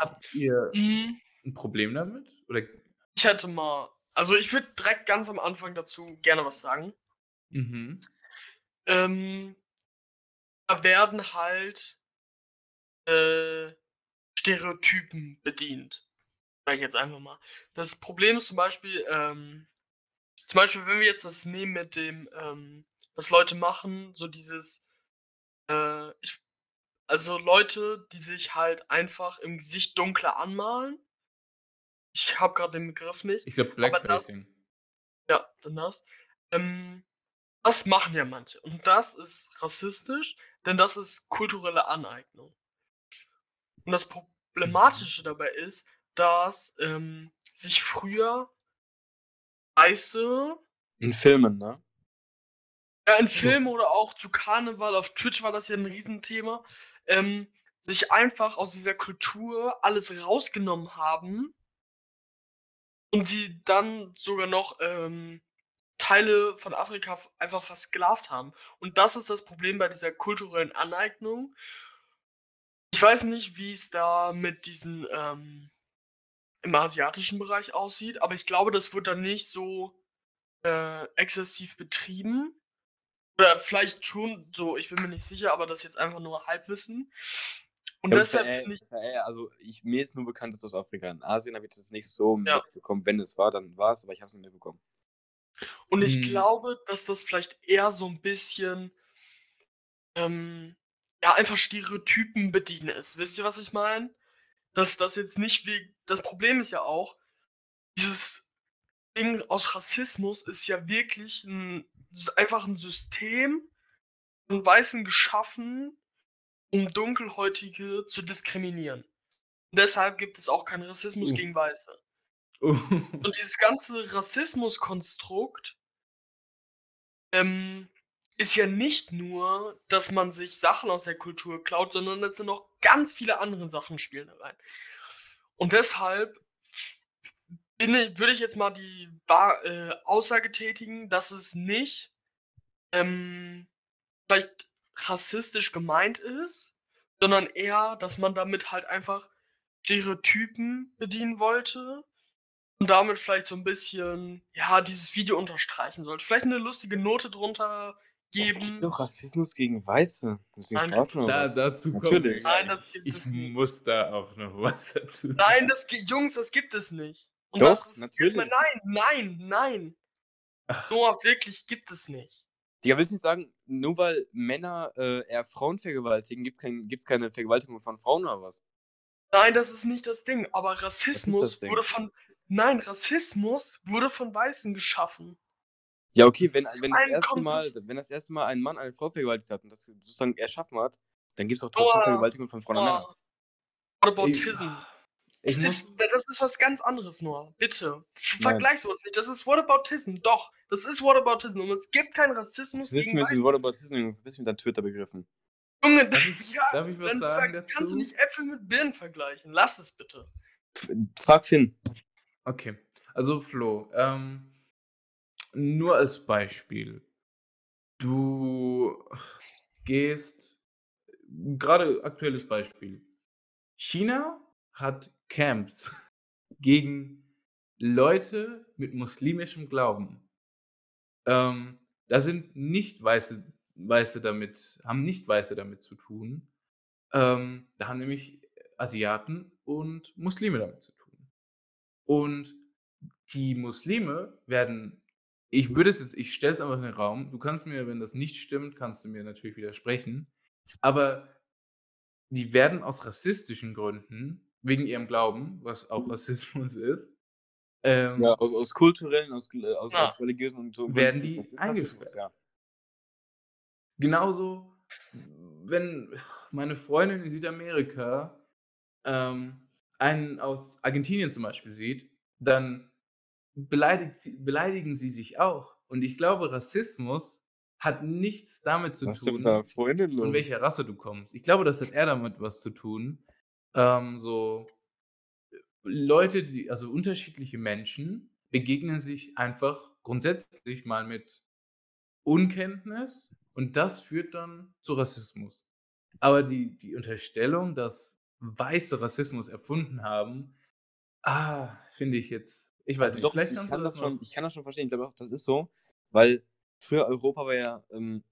habt ihr Mhm. ein Problem damit? Oder Ich hätte mal. Also ich würde direkt ganz am Anfang dazu gerne was sagen. mhm. Ähm, da werden halt äh, Stereotypen bedient. Sag ich jetzt einfach mal. Das Problem ist zum Beispiel, ähm, zum Beispiel, wenn wir jetzt das nehmen mit dem, ähm, was Leute machen, so dieses, äh, ich, also Leute, die sich halt einfach im Gesicht dunkler anmalen. Ich habe gerade den Begriff nicht. Ich glaube Blackfacing. Ja, dann das. Ähm, das machen ja manche. Und das ist rassistisch, denn das ist kulturelle Aneignung. Und das Problematische dabei ist, dass ähm, sich früher Weiße, In Filmen, ne? ja in Filmen oder auch zu Karneval, auf Twitch war das ja ein Riesenthema, ähm, sich einfach aus dieser Kultur alles rausgenommen haben und sie dann sogar noch ähm, Teile von Afrika einfach versklavt haben. Und das ist das Problem bei dieser kulturellen Aneignung. Ich weiß nicht, wie es da mit diesen ähm, im asiatischen Bereich aussieht, aber ich glaube, das wird dann nicht so äh, exzessiv betrieben. Oder vielleicht schon so, ich bin mir nicht sicher, aber das ist jetzt einfach nur Halbwissen. Und Ja, deshalb finde ich, also ich, mir ist nur bekannt, dass aus Afrika. In Asien habe ich das nicht so Ja. mitbekommen. Wenn es war, dann war es, aber ich habe es nicht mitbekommen. Und ich Hm. glaube, dass das vielleicht eher so ein bisschen, ähm, ja, einfach Stereotypen bedienen ist. Wisst ihr, was ich meine? Dass das jetzt nicht wie. Das Problem ist ja auch, dieses Ding aus Rassismus ist ja wirklich ein, einfach ein System von Weißen geschaffen, um Dunkelhäutige zu diskriminieren. Und deshalb gibt es auch keinen Rassismus Uff. gegen Weiße. Oh. Und dieses ganze Rassismuskonstrukt ähm, ist ja nicht nur, dass man sich Sachen aus der Kultur klaut, sondern es sind noch ganz viele andere Sachen spielen da rein. Und deshalb bin würde ich jetzt mal die äh, Aussage tätigen, dass es nicht ähm, vielleicht rassistisch gemeint ist, sondern eher, dass man damit halt einfach Stereotypen bedienen wollte und damit vielleicht so ein bisschen, ja, dieses Video unterstreichen sollte. Vielleicht eine lustige Note drunter Es geben. gibt doch Rassismus gegen Weiße. Ich verarschen oder Da, was? dazu Natürlich. wir Nein, das gibt ich es nicht. muss da auch noch was dazu Nein, das Jungs, das gibt es nicht. Und Doch, das ist natürlich. mal, nein, nein, nein. Noah, wirklich gibt es nicht. Digga, willst du nicht sagen, nur weil Männer äh, eher Frauen vergewaltigen, gibt es kein, gibt's keine Vergewaltigung von Frauen oder was? Nein, das ist nicht das Ding. Aber Rassismus Ding? wurde von. Nein, Rassismus wurde von Weißen geschaffen. Ja, okay, wenn, wenn, das ein erste Mal, wenn das erste Mal ein Mann eine Frau vergewaltigt hat und das sozusagen erschaffen hat, dann gibt es auch trotzdem Noah, Vergewaltigung von Frauen und Männern. What aboutism? Ich Das ist, das ist was ganz anderes, Noah. Bitte. Vergleich sowas nicht. Das ist Whataboutism. Doch, das ist Whataboutism. Und es gibt keinen Rassismus du gegen mit diesem Weiße. Whataboutism, Junge? Was ist mit deinen Twitter-Begriffen? Junge, ich- ja, darf ich was dann sagen dazu? kannst du nicht Äpfel mit Birnen vergleichen. Lass es bitte. F- Frag Finn. okay. Also Flo, ähm, nur als Beispiel. Du gehst, gerade aktuelles Beispiel. China hat Camps gegen Leute mit muslimischem Glauben. Ähm, da sind nicht Weiße, Weiße damit, haben nicht Weiße damit zu tun. Ähm, da haben nämlich Asiaten und Muslime damit zu tun. Und die Muslime werden, ich würde es jetzt, ich stelle es einfach in den Raum, du kannst mir, wenn das nicht stimmt, kannst du mir natürlich widersprechen, aber die werden aus rassistischen Gründen, wegen ihrem Glauben, was auch Rassismus ist, ähm, Ja, aus, aus kulturellen, aus, äh, aus, Ja. aus religiösen und so. Werden die eingesperrt. Ja. Genauso, wenn meine Freundin in Südamerika ähm, einen aus Argentinien zum Beispiel sieht, dann beleidigt beleidigen sie sich auch. Und ich glaube, Rassismus hat nichts damit zu Was tun, von welcher Rasse du kommst. Ich glaube, das hat eher damit was zu tun. Ähm, so Leute, die, also unterschiedliche Menschen, begegnen sich einfach grundsätzlich mal mit Unkenntnis und das führt dann zu Rassismus. Aber die, die Unterstellung, dass Weiße Rassismus erfunden haben, ah, finde ich jetzt, ich weiß Also nicht, doch, vielleicht ich kannst kann, du das schon, ich kann das schon verstehen. Ich glaube auch, das ist so, weil früher Europa war ja ähm,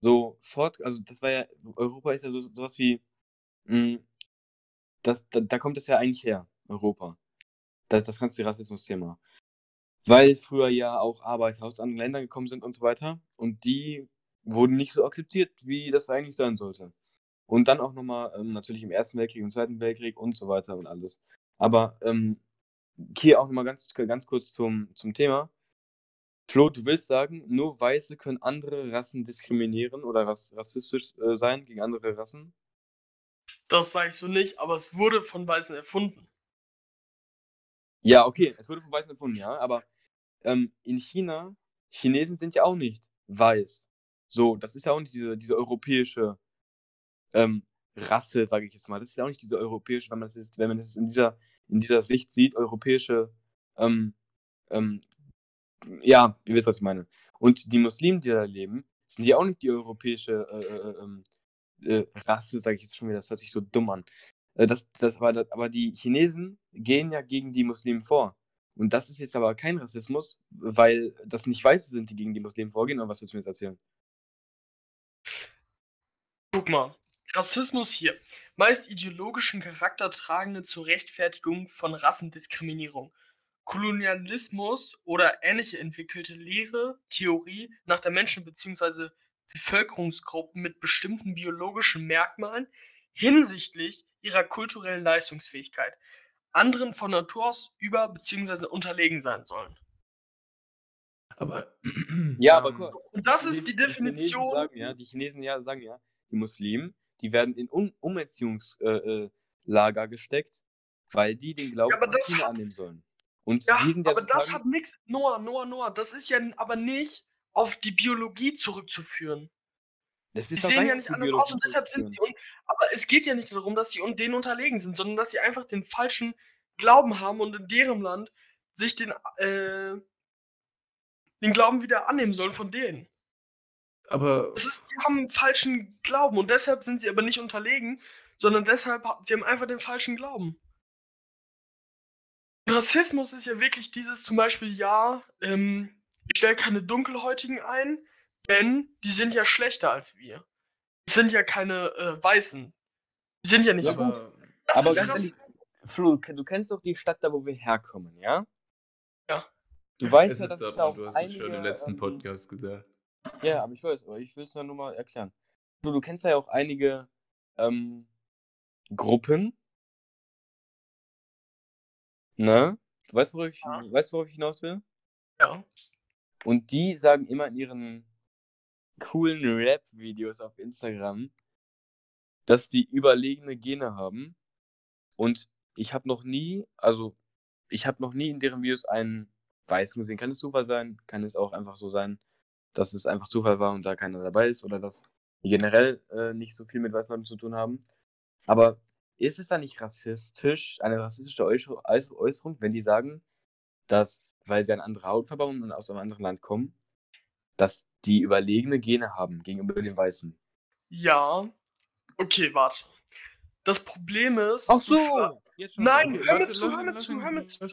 so fort, also das war ja, Europa ist ja so sowas wie, mh, das, da, da kommt es ja eigentlich her, Europa. Das ist das ganze Rassismus-Thema. Weil früher ja auch Arbeiter aus anderen Ländern gekommen sind und so weiter und die wurden nicht so akzeptiert, wie das eigentlich sein sollte. Und dann auch nochmal ähm, natürlich im Ersten Weltkrieg, im Zweiten Weltkrieg und so weiter und alles. Aber ähm, hier auch nochmal ganz, ganz kurz zum, zum Thema. Flo, du willst sagen, nur Weiße können andere Rassen diskriminieren oder rass, rassistisch äh, sein gegen andere Rassen? Das sage ich so nicht, aber es wurde von Weißen erfunden. Ja, okay, es wurde von Weißen erfunden, ja, aber ähm, in China, Chinesen sind ja auch nicht weiß. So, das ist ja auch nicht diese, diese europäische ähm, Rasse, sage ich jetzt mal. Das ist ja auch nicht diese europäische, wenn man das wenn man das in dieser, in dieser Sicht sieht, europäische, ähm, ähm, ja, ihr wisst, was ich meine. Und die Muslimen, die da leben, sind ja auch nicht die europäische äh, äh, ähm, äh, Rasse, sage ich jetzt schon wieder, das hört sich so dumm an. Äh, Das, das, aber, das, aber die Chinesen gehen ja gegen die Muslime vor. Und das ist jetzt aber kein Rassismus, weil das nicht Weiße sind, die gegen die Muslime vorgehen. Oder was willst du mir jetzt erzählen? Guck mal. Rassismus hier. Meist ideologischen Charakter tragende zur Rechtfertigung von Rassendiskriminierung. Kolonialismus oder ähnliche entwickelte Lehre, Theorie nach der Menschen- bzw. Bevölkerungsgruppen mit bestimmten biologischen Merkmalen hinsichtlich ihrer kulturellen Leistungsfähigkeit anderen von Natur aus über bzw. unterlegen sein sollen. Aber Ja, aber ähm, guck Und das die ist die Chinesen- Chinesen Definition. Sagen, ja, die Chinesen ja, sagen ja, die Muslimen, die werden in um Umerziehungslager äh, Lager gesteckt, weil die den Glauben Ja, China hat- annehmen sollen. Und Ja, die sind ja aber das hat nichts. Noah, Noah, Noah, das ist ja aber nicht auf die Biologie zurückzuführen. das Die sehen ja nicht anders aus Biologie und deshalb sind sie. Un aber es geht ja nicht darum, dass sie un denen unterlegen sind, sondern dass sie einfach den falschen Glauben haben und in deren Land sich den, äh, den Glauben wieder annehmen sollen von denen. Aber ist, die haben einen falschen Glauben und deshalb sind sie aber nicht unterlegen, sondern deshalb, ha- sie haben einfach den falschen Glauben. Rassismus ist ja wirklich dieses zum Beispiel, ja, ähm, ich stelle keine Dunkelhäutigen ein, denn die sind ja schlechter als wir. Die sind ja keine äh, Weißen. Die sind ja nicht Ja, so gut. aber Das aber ist ganz Flo, du kennst doch die Stadt da, wo wir herkommen, ja? Ja. Du weißt es ja, ist dass es da Dortmund, auch du hast es schon im einige, letzten ähm, Podcast gesagt. Ja, aber ich weiß, aber ich will es ja nur mal erklären. Du, du kennst ja auch einige ähm, Gruppen, ne? Du weißt, worauf ich, Ja. weißt, worauf ich hinaus will? Ja. Und die sagen immer in ihren coolen Rap-Videos auf Instagram, dass die überlegene Gene haben. Und ich habe noch nie, also ich habe noch nie in deren Videos einen Weißen gesehen. Kann es Zufall sein? Kann es auch einfach so sein, dass es einfach Zufall war und da keiner dabei ist oder dass die generell äh, nicht so viel mit weißen Leuten zu tun haben. Aber ist es da nicht rassistisch, eine rassistische Äußer- Äußer- Äußerung, wenn die sagen, dass, weil sie eine andere Hautfarbe haben und aus einem anderen Land kommen, dass die überlegene Gene haben gegenüber den Weißen? Ja. Okay, warte. Das Problem ist. du ver- Jetzt Nein, hör mir zu, hör mir zu, hör mir zu.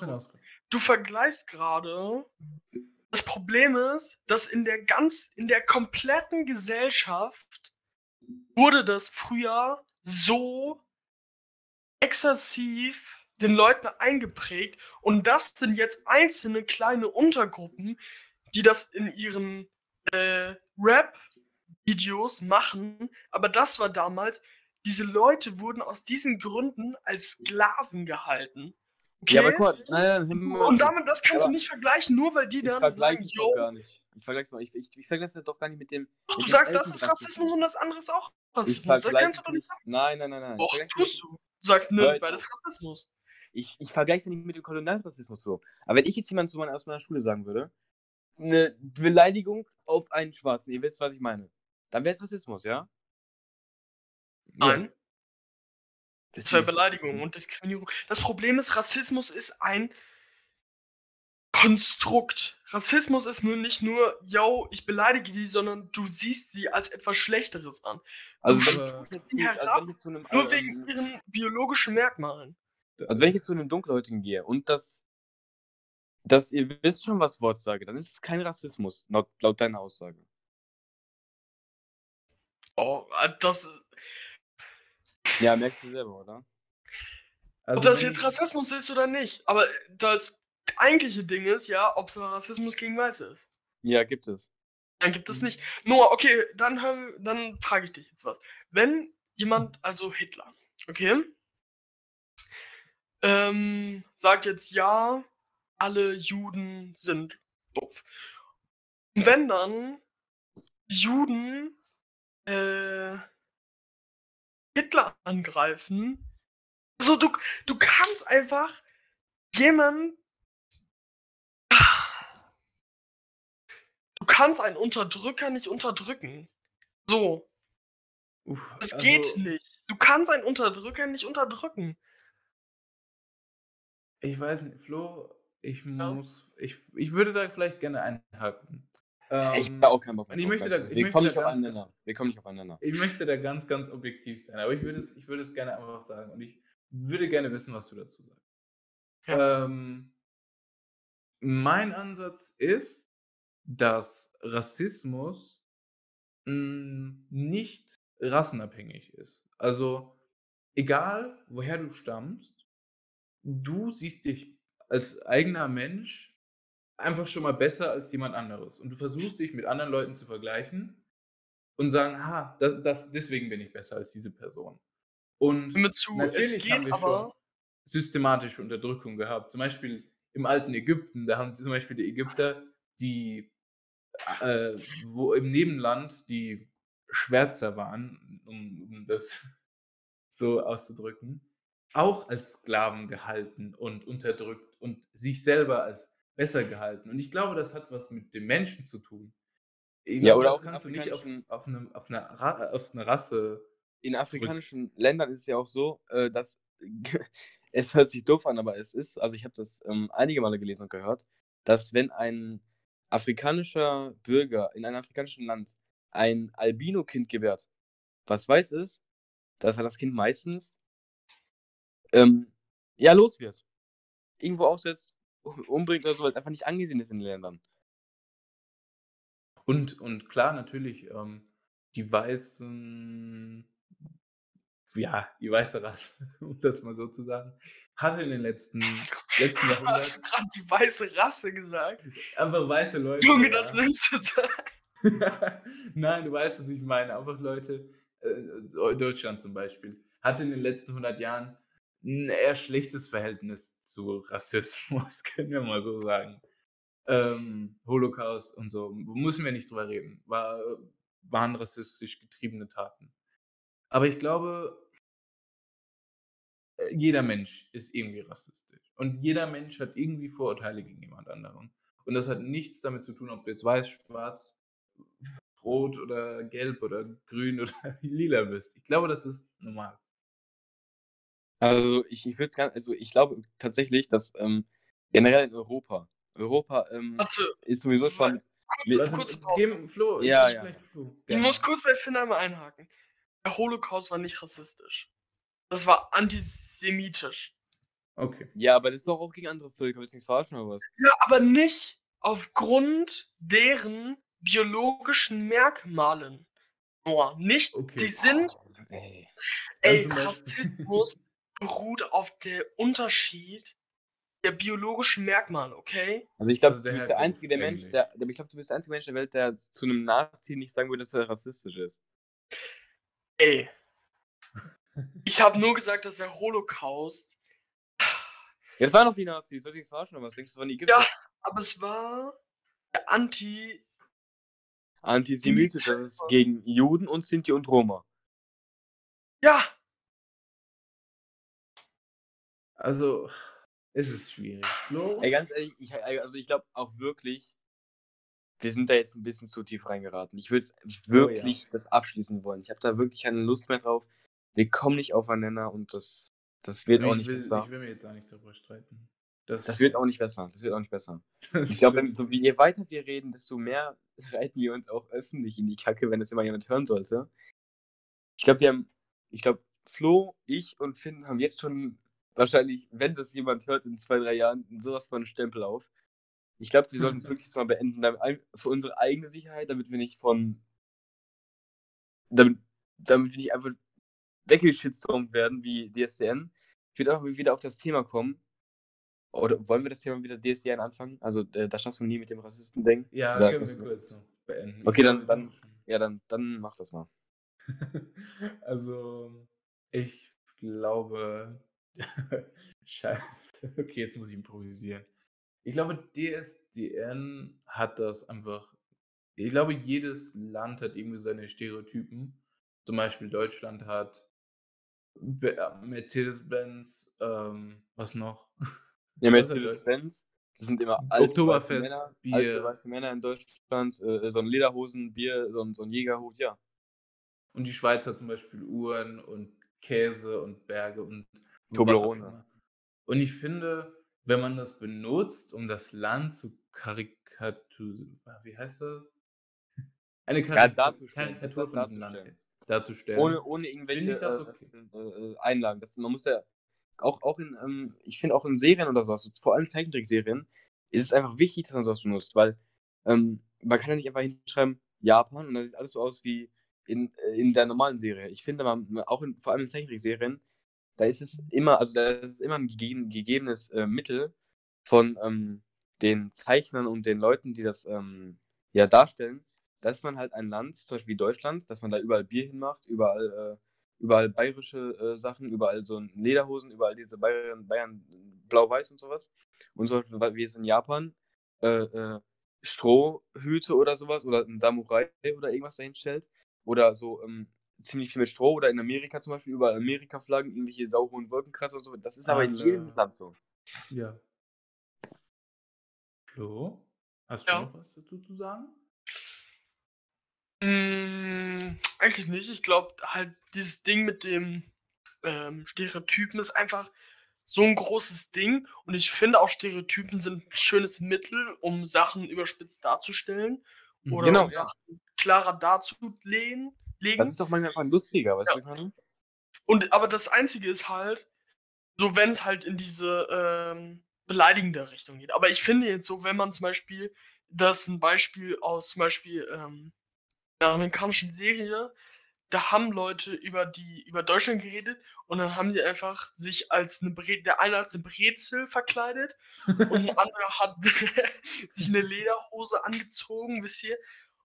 Du vergleichst gerade. Das Problem ist, dass in der ganz, in der kompletten Gesellschaft wurde das früher so exzessiv den Leuten eingeprägt und das sind jetzt einzelne kleine Untergruppen, die das in ihren äh, Rap-Videos machen, aber das war damals, diese Leute wurden aus diesen Gründen als Sklaven gehalten. Okay? Ja, aber mir mal Und damit, das kannst du nicht vergleichen, nur weil die ich dann vergleiche sagen, yo, gar nicht. Ich vergleiche es ich, ich, ich vergleiche es doch gar nicht mit dem. ach, mit du dem sagst, das ist Rassismus und das andere ist auch Rassismus. Das kannst du doch nicht sagen. Nein, nein, nein, nein. Es tust du. Du sagst, nö, beides. Rassismus. Ich, ich vergleiche es nicht mit dem Kolonialrassismus so. Aber wenn ich jetzt jemand zu meiner, aus meiner Schule sagen würde, eine Beleidigung auf einen Schwarzen, ihr wisst, was ich meine, dann wäre es Rassismus, ja? Nein. Das wäre Deswegen- Beleidigung und Diskriminierung. Das Problem ist, Rassismus ist ein Konstrukt. Rassismus ist nur nicht nur, yo, ich beleidige die, sondern du siehst sie als etwas Schlechteres an. Also, Du sie also herab, zu einem, Nur ähm, wegen ihren biologischen Merkmalen. Also wenn ich jetzt zu einem Dunkelhäutigen gehe und das, das ihr wisst schon, was Wort sage, dann ist es kein Rassismus, laut, laut deiner Aussage. Oh, äh, das. Ja, merkst du selber, oder? Also ob das jetzt Rassismus ist oder nicht. Aber das eigentliche Ding ist ja, ob es Rassismus gegen Weiße ist. Ja, gibt es. Dann gibt es nicht. Noah, okay, dann, hör- dann frage ich dich jetzt was. Wenn jemand, also Hitler, okay, ähm, sagt jetzt ja, alle Juden sind doof. Und wenn dann Juden äh, Hitler angreifen, also du, du kannst einfach jemand Du kannst einen Unterdrücker nicht unterdrücken. So, das also, geht nicht. Du kannst einen Unterdrücker nicht unterdrücken. Ich weiß nicht, Flo, ich Ja. muss, ich, ich würde da vielleicht gerne einhaken. Ich Ähm, habe auch keinen Bock mehr ich möchte da- ich Wir möchte kommen nicht ganz- aufeinander. Wir kommen nicht aufeinander. Ich möchte da ganz, ganz objektiv sein, aber ich würde es, ich würde es gerne einfach sagen und ich würde gerne wissen, was du dazu sagst. Ähm, mein Ansatz ist, dass Rassismus mh, nicht rassenabhängig ist. Also, egal woher du stammst, du siehst dich als eigener Mensch einfach schon mal besser als jemand anderes. Und du versuchst dich mit anderen Leuten zu vergleichen und sagen, ah, das, das, deswegen bin ich besser als diese Person. Und zu, es natürlich haben geht wir aber. schon systematische Unterdrückung gehabt. Zum Beispiel im alten Ägypten, da haben zum Beispiel die Ägypter, die äh, wo im Nebenland die Schwärzer waren, um, um das so auszudrücken, auch als Sklaven gehalten und unterdrückt und sich selber als besser gehalten. Und ich glaube, das hat was mit dem Menschen zu tun. Ich Ja, glaube, oder das kannst du nicht auf, auf, eine, auf, eine Ra auf eine Rasse. In afrikanischen Ländern ist es ja auch so, äh, dass es hört sich doof an, aber es ist, also ich habe das ähm, einige Male gelesen und gehört, dass wenn ein afrikanischer Bürger in einem afrikanischen Land ein Albino-Kind gebärt, was weiß ist, dass er das Kind meistens ähm, ja los wird. Irgendwo aussetzt, umbringt oder so, weil es einfach nicht angesehen ist in den Ländern. Und, und klar, natürlich, ähm, die weißen, ja, die weiße Rasse, um das mal so zu sagen, hatte in den letzten, letzten Hast du Jahrhunderten gerade die weiße Rasse gesagt? einfach weiße Leute. Junge, ja. das nimmst du so. Nein, du weißt, was ich meine. Einfach Leute, äh, Deutschland zum Beispiel, hat in den letzten 100 Jahren ein eher schlechtes Verhältnis zu Rassismus, können wir mal so sagen. Ähm, Holocaust und so, müssen wir nicht drüber reden. War, waren rassistisch getriebene Taten. Aber ich glaube, äh, jeder Mensch ist irgendwie rassistisch. Und jeder Mensch hat irgendwie Vorurteile gegen jemand anderen. Und das hat nichts damit zu tun, ob du jetzt weiß, schwarz, rot oder gelb oder grün oder lila bist. Ich glaube, das ist normal. Also ich, ich würde ganz, also ich glaube tatsächlich, dass ähm, generell in Europa, Europa ähm, Warte, ist sowieso schon. Geben, Flo, Ja, ich ja. gleich Flo. Ich Gerne. muss kurz bei Finn einmal einhaken. Der Holocaust war nicht rassistisch. Das war antisemitisch. Okay. Ja, aber das ist doch auch gegen andere Völker, willst du nichts verarschen oder was? Ja, aber nicht aufgrund deren biologischen Merkmalen. Nur nicht, Okay. die sind, Ey. ey, zum Beispiel- Rassismus beruht auf der Unterschied der biologischen Merkmale, okay? Also ich glaube, Also du bist der einzige der Mensch, der, aber ich glaube, du bist der einzige Mensch der Welt, der zu einem Nazi nicht sagen würde, dass er rassistisch ist. Ey. Ich habe nur gesagt, dass der Holocaust, Jetzt waren noch die Nazis, willst du nichts verarschen oder was? Denkst du, das waren die Ägypter? Ja. aber es war der Anti, Antisemitisch, das ist gegen Juden und Sinti und Roma. ja, Also, es ist schwierig. Flo? Ey, ganz ehrlich, ich, also ich glaube auch wirklich, wir sind da jetzt ein bisschen zu tief reingeraten. Ich würde wirklich das abschließen wollen. Ich habe da wirklich keine Lust mehr drauf. Wir kommen nicht aufeinander und das, das wird auch ich, nicht will, besser. ich will mir jetzt auch nicht darüber streiten. Das wird auch nicht besser. Das wird auch nicht besser. Ich glaube, so je weiter wir reden, desto mehr reiten wir uns auch öffentlich in die Kacke, wenn es immer jemand hören sollte. Ich glaube, wir haben, ich glaube, Flo, ich und Finn haben jetzt schon wahrscheinlich, wenn das jemand hört in zwei, drei Jahren, sowas von Stempel auf. Ich glaube, wir sollten es wirklich jetzt mal beenden, damit, für unsere eigene Sicherheit, damit wir nicht von, damit, damit wir nicht einfach weggeschitstormt werden wie DSDN. Ich würde auch wieder auf das Thema kommen. Oder wollen wir das Thema wieder DSDN anfangen? Also, äh, da schaffst du nie mit dem Rassisten-Ding. Ja, Oder können wir kurz das- beenden. Okay, dann- dann- Ja, dann, dann mach das mal. also, ich glaube. Scheiße. Okay, jetzt muss ich improvisieren. Ich glaube, DSDN hat das einfach. Ich glaube, jedes Land hat irgendwie seine Stereotypen. Zum Beispiel Deutschland hat äh, Mercedes-Benz, ähm, was noch? Ja, Mercedes-Benz, das sind immer alte weiße Männer, Bier. alte weiße Männer in Deutschland, äh, so ein Lederhosen, Bier, so ein, so ein Jägerhut, ja. Und die Schweiz hat zum Beispiel Uhren und Käse und Berge und Toblerone. Und ich finde, wenn man das benutzt, um das Land zu karikaturisieren, wie heißt das? Eine Karikatur, darzustellen, Karikatur von diesem Land darzustellen. Ohne, ohne irgendwelche ich das äh, okay. äh, äh, Einlagen. Das, man muss ja auch, auch in, ähm, ich finde auch in Serien oder sowas, vor allem Zeichentrickserien, ist es einfach wichtig, dass man sowas benutzt, weil ähm, man kann ja nicht einfach hinschreiben Japan und dann sieht alles so aus wie in, äh, in der normalen Serie. Ich finde, man, auch in, vor allem in Zeichentrickserien, da ist es immer, also da ist es immer ein gegeben, gegebenes äh, Mittel von ähm, den Zeichnern und den Leuten, die das ähm, ja darstellen, dass man halt ein Land, zum Beispiel wie Deutschland, dass man da überall Bier hinmacht, überall, äh, überall bayerische äh, Sachen, überall so Lederhosen, überall diese Bayern, Bayern blau-weiß und sowas. Und weil wie es in Japan, äh, äh, Strohhüte oder sowas oder ein Samurai oder irgendwas dahin stellt. Oder so ähm, ziemlich viel mit Stroh oder in Amerika zum Beispiel überall Amerika-Flaggen, irgendwelche sauhohen Wolkenkratzer und so. Das ist aber in jedem Land so. Ja. Flo, hast du Ja. noch was dazu zu sagen? Mm, eigentlich nicht. Ich glaube halt, dieses Ding mit dem ähm, Stereotypen ist einfach so ein großes Ding. Und ich finde auch Stereotypen sind ein schönes Mittel, um Sachen überspitzt darzustellen. Mhm. Oder Genau, um ja. Sachen klarer darzulegen. Das Legen. ist doch manchmal einfach lustiger, weißt Ja. du? Und aber das Einzige ist halt, so wenn es halt in diese ähm, beleidigende Richtung geht. Aber ich finde jetzt so, wenn man zum Beispiel, das ist ein Beispiel aus zum Beispiel ähm, einer amerikanischen Serie, da haben Leute über die über Deutschland geredet und dann haben die einfach sich als eine Bre der eine als eine Brezel verkleidet und ein anderer hat sich eine Lederhose angezogen, wisst ihr?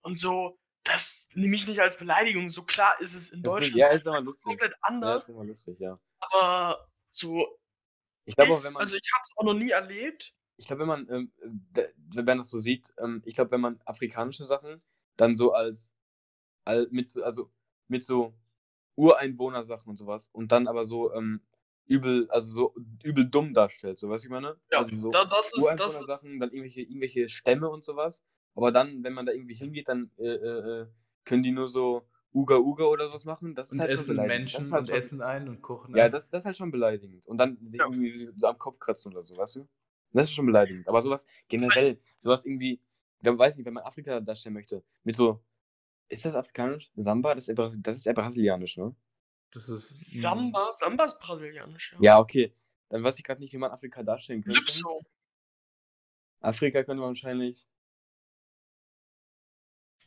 und so, das nehme ich nicht als Beleidigung. So klar ist es in Das ist, Deutschland ja, ist aber lustig. komplett Ja, anders, ist immer lustig, ja. aber so Ich glaube auch, wenn man, also, ich habe es auch noch nie erlebt. ich glaube, wenn man, ähm, wenn man das so sieht, ähm, ich glaube, wenn man afrikanische Sachen dann so als, al- mit so, also mit so Ureinwohnersachen und sowas und dann aber so ähm, übel, also so übel dumm darstellt, so weißt du, ich meine? Ja, also so da das ist das Ureinwohnersachen, dann irgendwelche, irgendwelche Stämme und sowas. Aber dann, wenn man da irgendwie hingeht, dann äh, äh, äh, können die nur so Uga Uga oder sowas machen. Das ist Und halt schon essen beleidigend. Das Menschen ist halt und schon, essen ein und kochen Ja, das, das ist halt schon beleidigend. Und dann sich Ja. irgendwie so am Kopf kratzen oder so, weißt du? Das ist schon beleidigend. Aber sowas generell, sowas irgendwie, ich weiß nicht, wenn man Afrika darstellen möchte, mit so, ist das afrikanisch? Samba? Das ist eher, das ist eher brasilianisch, ne? Das ist. mm, Samba, Samba ist brasilianisch, ja. Ja, okay. Dann weiß ich gerade nicht, wie man Afrika darstellen könnte. Calypso. Afrika könnte man wahrscheinlich.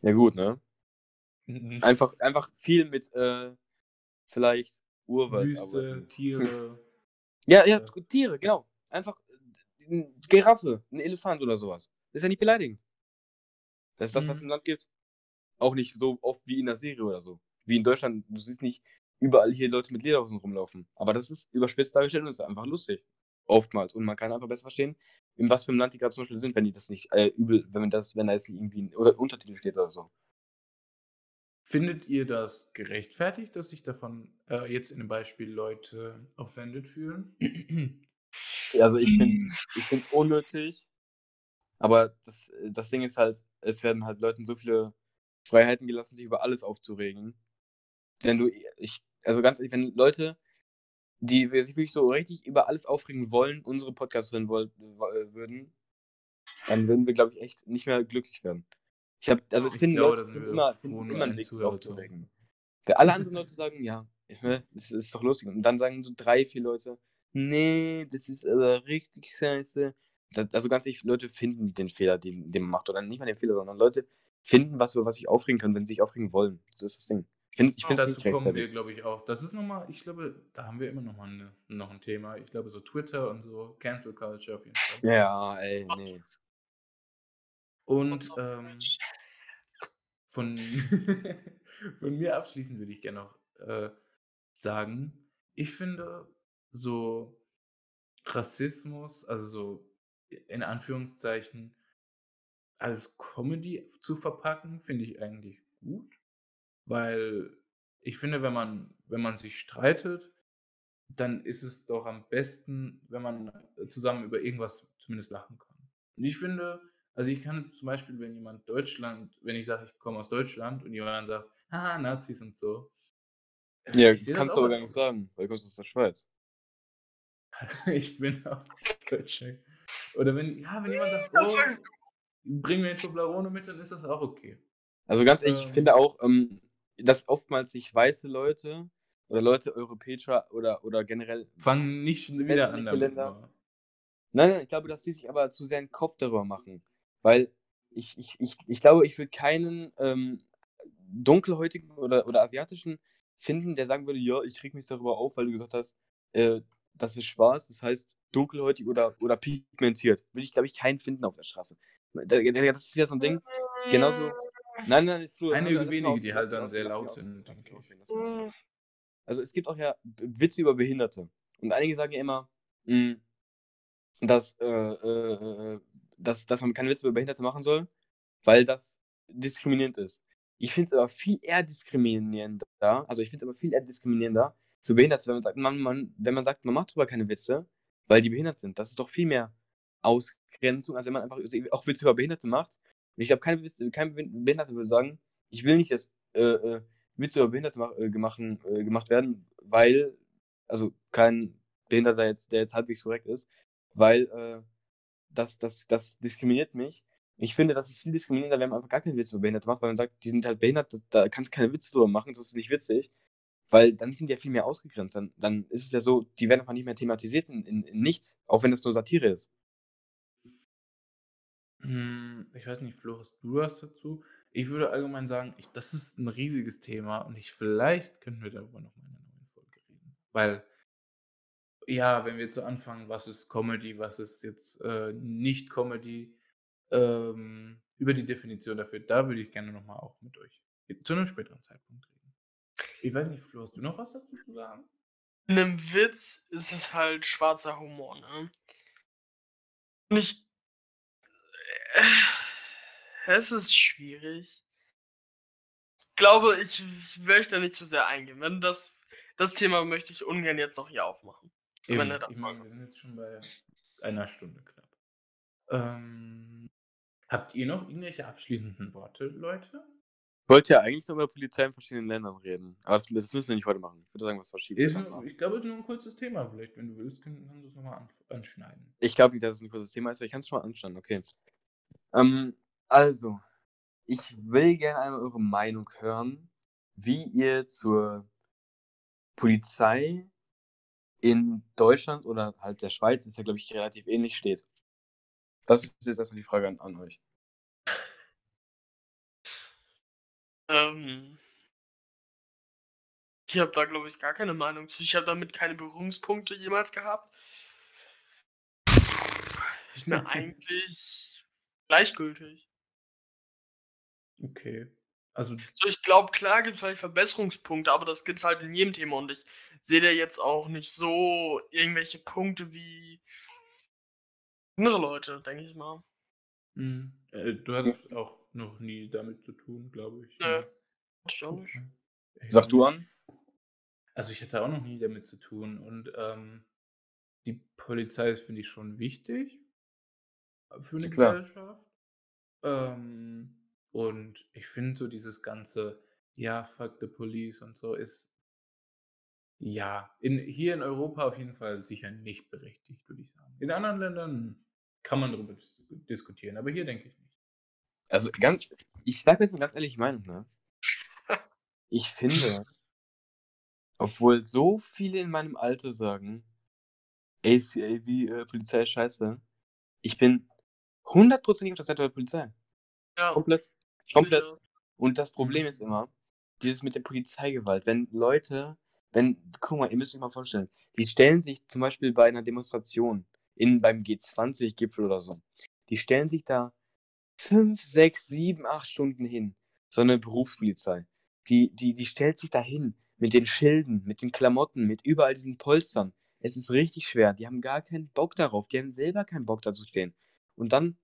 Ja, gut, ne? mm, Einfach, einfach viel mit, äh, vielleicht Urwald. Wüste, arbeiten. Tiere. Ja, ja. Tiere, genau. Einfach äh, eine Giraffe, ein Elefant oder sowas. ist ja nicht beleidigend. Das ist das, was es Mhm. im Land gibt. Auch nicht so oft wie in der Serie oder so. Wie in Deutschland, du siehst nicht überall hier Leute mit Lederhosen rumlaufen. Aber das ist überspitzt dargestellt und ist einfach lustig. Oftmals. Und man kann einfach besser verstehen, in was für einem Land die gerade zum Beispiel sind, wenn die das nicht äh, übel, wenn das, wenn da jetzt irgendwie ein oder Untertitel steht oder so. Findet ihr das gerechtfertigt, dass sich davon äh, jetzt in dem Beispiel Leute offended fühlen? Also ich finde es ich find's unnötig. Aber das, das Ding ist halt, es werden halt Leuten so viele Freiheiten gelassen, sich über alles aufzuregen. Wenn du, ich, also ganz ehrlich, wenn Leute, die sich wirklich so richtig über alles aufregen wollen, unsere Podcasts hören wo- würden, dann würden wir, glaube ich, echt nicht mehr glücklich werden. Ich habe, also ich, Ich finde, Leute finden immer, finden immer zu aufzuregen. Weil alle anderen Leute sagen, ja, das ist doch lustig. Und dann sagen so drei, vier Leute, nee, das ist aber richtig scheiße. Das, also ganz ehrlich, Leute finden den Fehler, den, den man macht. Oder nicht mal den Fehler, sondern Leute finden was, über was sich aufregen können, wenn sie sich aufregen wollen. Das ist das Ding. Ich finde ich finde dazu kommen wir, glaube ich, auch. Das ist nochmal, ich glaube, da haben wir immer noch mal eine, noch ein Thema. Ich glaube, so Twitter und so, Cancel Culture auf jeden Fall. Ja, ey, nee. Und ähm, von, von mir abschließend würde ich gerne noch äh, sagen, ich finde so Rassismus, also so in Anführungszeichen, als Comedy zu verpacken, finde ich eigentlich gut. Weil ich finde, wenn man, wenn man sich streitet, dann ist es doch am besten, wenn man zusammen über irgendwas zumindest lachen kann. Und ich finde, also ich kann zum Beispiel, wenn jemand Deutschland, wenn ich sage, ich komme aus Deutschland und jemand sagt, haha, Nazis und so. äh, Ja, das kannst du aber gar nicht sagen, weil du kommst aus der Schweiz. ich bin auch Deutsche. Oder wenn, ja, wenn jemand sagt, oh, bring mir ein Toblerone mit, dann ist das auch okay. Also ganz ehrlich, ich Ähm. finde auch, ähm, dass oftmals sich weiße Leute oder Leute europäischer oder, oder generell Fang nicht schon wieder an damit. Länder. Nein, nein, ich glaube, dass die sich aber zu sehr einen Kopf darüber machen. Weil ich, ich, ich, ich glaube, ich würde keinen ähm, dunkelhäutigen oder, oder asiatischen finden, der sagen würde, ja, ich reg mich darüber auf, weil du gesagt hast, äh, das ist schwarz, das heißt dunkelhäutig oder, oder pigmentiert. Würde ich, glaube ich, keinen finden auf der Straße. Da- da- Das ist wieder so ein Ding. Genauso. Nein, nein, Flo, Einige lass mich wenige, die halt dann sehr laut sind, ausreden. Also es gibt auch ja Witze über Behinderte. Und einige sagen ja immer, mh, dass, äh, äh, äh, dass, dass man keine Witze über Behinderte machen soll, weil das diskriminierend ist. Ich finde es aber viel eher diskriminierender, also ich finde es aber viel eher diskriminierender für Behinderte, wenn man sagt, man, man, wenn man sagt, man macht darüber keine Witze, weil die behindert sind. Das ist doch viel mehr Ausgrenzung, als wenn man einfach auch Witze über Behinderte macht. Und ich glaube, kein, kein Behinderte würde sagen, ich will nicht, dass äh, äh, Witze über Behinderte mach, äh, äh, gemacht werden, weil, also kein Behinderter, jetzt, der jetzt halbwegs korrekt ist, weil äh, das, das, das diskriminiert mich. Ich finde, das ist viel diskriminierender, wenn man einfach gar keinen Witz über Behinderte macht, weil man sagt, die sind halt behindert, das- da kannst du keine Witze drüber machen, das ist nicht witzig. Weil dann sind die ja viel mehr ausgegrenzt. Dann, dann ist es ja so, die werden einfach nicht mehr thematisiert in, in, in nichts, auch wenn es nur Satire ist. Hm, ich weiß nicht, Flo, hast du was dazu? Ich würde allgemein sagen, ich, das ist ein riesiges Thema und ich, vielleicht können wir darüber noch mal in einer neuen Folge reden. Weil, ja, wenn wir jetzt so anfangen, was ist Comedy, was ist jetzt äh, nicht Comedy, ähm, über die Definition dafür, da würde ich gerne noch mal auch mit euch zu einem späteren Zeitpunkt reden. Ich weiß nicht, Flo, hast du noch was dazu zu sagen? In 'nem Witz ist es halt schwarzer Humor, ne? Und ich es ist schwierig. Ich glaube, ich ich möchte da nicht zu sehr eingehen. Wenn das das Thema möchte ich ungern jetzt noch hier aufmachen. Eben, ich meine, wir sind jetzt schon bei einer Stunde knapp. Ähm, habt ihr noch irgendwelche abschließenden Worte, Leute? Ich wollte ja eigentlich noch über Polizei in verschiedenen Ländern reden. Aber das, das müssen wir nicht heute machen. Ich würde sagen, was verschieben. Ist wir ich glaube, es ist nur ein kurzes Thema. Vielleicht, wenn du willst, können, kannst du es nochmal an, anschneiden. Ich glaube nicht, dass es ein kurzes Thema ist, aber ich kann es schon mal anstellen. Okay. Ähm, also, ich will gerne einmal eure Meinung hören, wie ihr zur Polizei in Deutschland oder halt der Schweiz, ist ja, glaube ich, relativ ähnlich steht. Das ist jetzt erstmal die Frage an, an euch. Ähm ich habe da, glaube ich, gar keine Meinung zu. Ich habe damit keine Berührungspunkte jemals gehabt. Ist mir eigentlich gleichgültig. Okay. Also, So, ich glaube, klar gibt es vielleicht Verbesserungspunkte, aber das gibt's halt in jedem Thema und ich sehe da jetzt auch nicht so irgendwelche Punkte wie andere Leute, denke ich mal. mh, äh, du hattest auch noch nie damit zu tun, glaube ich. Nö. ne? Ich auch nicht. Sag du an? Also ich hatte auch noch nie damit zu tun und ähm, die Polizei ist, finde ich, schon wichtig für eine Klar. Gesellschaft. Ähm, und ich finde so dieses ganze, ja, fuck the police und so ist, ja, in, hier in Europa auf jeden Fall sicher nicht berechtigt, würde ich sagen. In anderen Ländern kann man darüber dis diskutieren, aber hier denke ich nicht. Also ganz, ich sage jetzt eine ganz ehrliche Meinung, ne? Ich finde, obwohl so viele in meinem Alter sagen, ACAB, äh, Polizei scheiße, ich bin hundertprozentig auf der Seite der Polizei. Ja, Komplett. Komplett. sicher. Und das Problem ist immer, dieses mit der Polizeigewalt. Wenn Leute, wenn, guck mal, ihr müsst euch mal vorstellen, die stellen sich zum Beispiel bei einer Demonstration, in, beim G20-Gipfel oder so, die stellen sich da fünf, sechs, sieben, acht Stunden hin. So eine Berufspolizei. Die, die, die stellt sich da hin mit den Schilden, mit den Klamotten, mit überall diesen Polstern. Es ist richtig schwer. Die haben gar keinen Bock darauf. Die haben selber keinen Bock da zu stehen. Und dann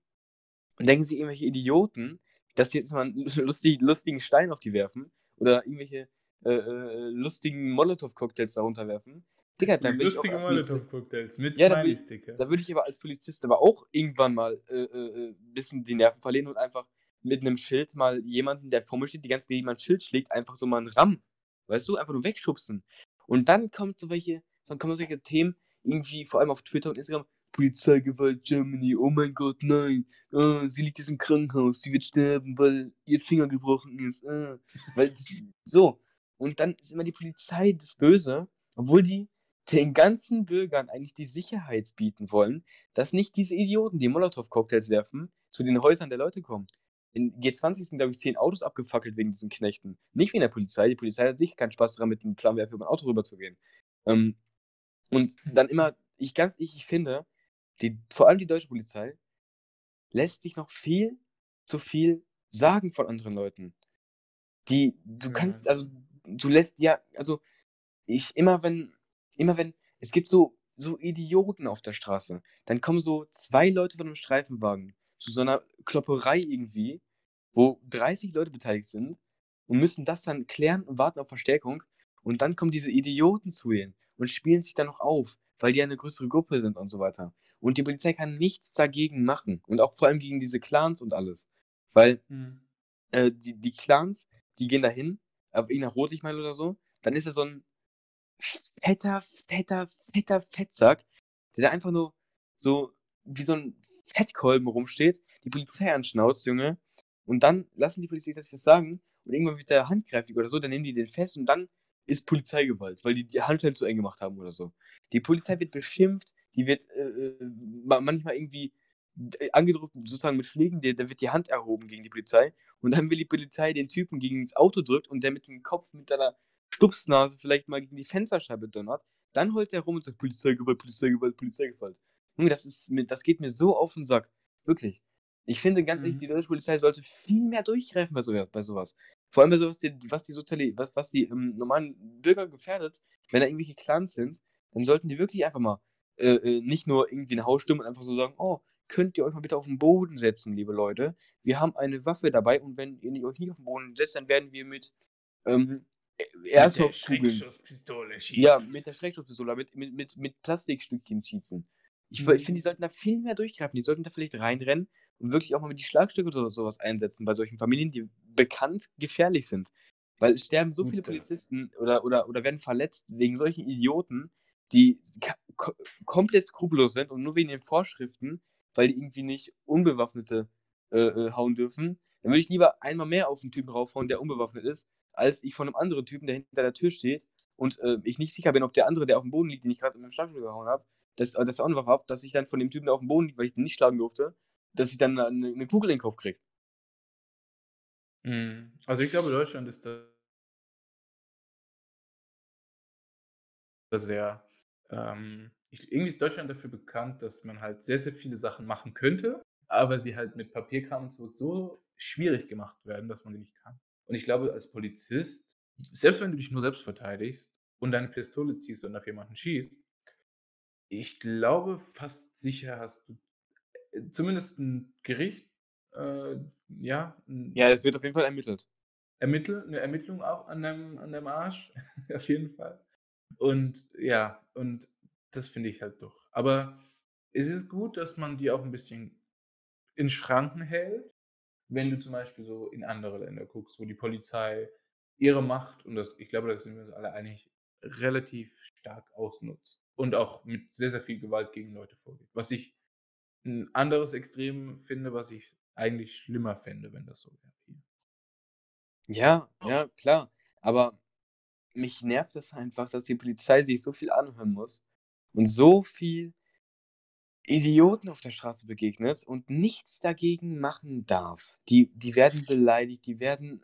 denken sich irgendwelche Idioten, dass die jetzt mal einen lustig, lustigen Stein auf die werfen oder irgendwelche äh, äh, lustigen Molotow-Cocktails darunter werfen. Digga, da will ich auch Lustige Molotow-Cocktails mit Ja, da will- Smiley-Sticker. da würde ich aber als Polizist aber auch irgendwann mal äh, äh, äh, bisschen die Nerven verlieren und einfach mit einem Schild mal jemanden, der vor mir steht, die ganze Zeit jemand Schild schlägt, einfach so mal einen Ramm. Weißt du, einfach nur wegschubsen. Und dann kommt so welche, dann kommen solche Themen, irgendwie vor allem auf Twitter und Instagram, Polizeigewalt Germany, oh mein Gott, nein, ah, sie liegt jetzt im Krankenhaus, sie wird sterben, weil ihr Finger gebrochen ist, ah, weil, so. Und dann ist immer die Polizei das Böse, obwohl die den ganzen Bürgern eigentlich die Sicherheit bieten wollen, dass nicht diese Idioten, die Molotow-Cocktails werfen, zu den Häusern der Leute kommen. In G20 sind, glaube ich, zehn Autos abgefackelt wegen diesen Knechten. Nicht in der Polizei. Die Polizei hat sicher keinen Spaß daran, mit einem Flammenwerfer über ein Auto rüberzugehen. Ähm, und dann immer, ich ganz, ich, ich finde, die, vor allem die deutsche Polizei lässt sich noch viel zu viel sagen von anderen Leuten. Die, du Ja. kannst, also, du lässt, ja, also, ich, immer wenn, immer wenn, es gibt so, so Idioten auf der Straße, dann kommen so zwei Leute von einem Streifenwagen zu so einer Klopperei irgendwie, wo 30 Leute beteiligt sind und müssen das dann klären und warten auf Verstärkung und dann kommen diese Idioten zu ihnen und spielen sich dann noch auf, weil die eine größere Gruppe sind und so weiter. Und die Polizei kann nichts dagegen machen. Und auch vor allem gegen diese Clans und alles, weil Hm. äh, die, die Clans, die gehen dahin, auf irgendeiner Rotlichtmeile oder so, dann ist er so ein fetter, fetter, fetter Fettsack, der da einfach nur so wie so ein Fettkolben rumsteht, die Polizei anschnauzt, Junge, und dann lassen die Polizei das jetzt sagen. Und irgendwann wird der handgreiflich oder so, dann nehmen die den fest und dann ist Polizeigewalt, weil die die Handschellen zu eng gemacht haben oder so. Die Polizei wird beschimpft, die wird äh, äh, ma- manchmal irgendwie äh, angedrückt, sozusagen mit Schlägen, da wird die Hand erhoben gegen die Polizei und dann will die Polizei den Typen gegen das Auto drückt und der mit dem Kopf mit seiner Stupsnase vielleicht mal gegen die Fensterscheibe donnert, dann heult er rum und sagt Polizeigewalt, Polizeigewalt, Polizeigewalt. Junge, das das geht mir so auf den Sack. Wirklich. Ich finde ganz ehrlich, Mhm. die deutsche Polizei sollte viel mehr durchgreifen bei, so, bei sowas. Vor allem bei sowas, die, was die soziale, was, was die ähm, normalen Bürger gefährdet, wenn da irgendwelche Clans sind, dann sollten die wirklich einfach mal äh, äh, nicht nur irgendwie ein Haus stürmen und einfach so sagen, oh, könnt ihr euch mal bitte auf den Boden setzen, liebe Leute. Wir haben eine Waffe dabei und wenn ihr euch nicht auf den Boden setzt, dann werden wir mit ähm, Airsoft-Kugeln Schreckschusspistole schießen. ja, mit der Schreckschusspistole, mit, mit, mit, mit Plastikstückchen schießen. Ich, Mhm. ich finde, die sollten da viel mehr durchgreifen. Die sollten da vielleicht reinrennen und wirklich auch mal mit die Schlagstücke oder sowas einsetzen bei solchen Familien, die bekannt gefährlich sind. Weil es sterben so viele Polizisten oder, oder, oder werden verletzt wegen solchen Idioten, die komplett skrupellos sind und nur wegen den Vorschriften, weil die irgendwie nicht Unbewaffnete äh, äh, hauen dürfen. Dann würde ich lieber einmal mehr auf einen Typen raufhauen, der unbewaffnet ist, als ich von einem anderen Typen, der hinter der Tür steht und äh, ich nicht sicher bin, ob der andere, der auf dem Boden liegt, den ich gerade mit dem Schlagstock gehauen habe, dass, er auch Waffe hat, dass ich dann von dem Typen, auf dem Boden liegt, weil ich den nicht schlagen durfte, dass ich dann eine, eine Kugel in den Kopf kriege. Mhm. Also ich glaube, Deutschland ist da sehr, ähm, irgendwie ist Deutschland dafür bekannt, dass man halt sehr, sehr viele Sachen machen könnte, aber sie halt mit Papierkram und so, so schwierig gemacht werden, dass man sie nicht kann. Und ich glaube, als Polizist, selbst wenn du dich nur selbst verteidigst und deine Pistole ziehst und auf jemanden schießt, ich glaube, fast sicher hast du äh, zumindest ein Gericht, äh, ja, ein Ja, es wird auf jeden Fall ermittelt. Ermittel, eine Ermittlung auch an deinem, an deinem Arsch, auf jeden Fall. Und ja, und das finde ich halt doch. Aber es ist gut, dass man die auch ein bisschen in Schranken hält, wenn du zum Beispiel so in andere Länder guckst, wo die Polizei ihre Macht, und das, ich glaube, da sind wir uns alle einig, relativ stark ausnutzt und auch mit sehr, sehr viel Gewalt gegen Leute vorgeht. Was ich ein anderes Extrem finde, was ich eigentlich schlimmer fände, wenn das so wäre. Ja, ja, klar. Aber mich nervt es einfach, dass die Polizei sich so viel anhören muss und so viel Idioten auf der Straße begegnet und nichts dagegen machen darf. Die, die werden beleidigt, die werden.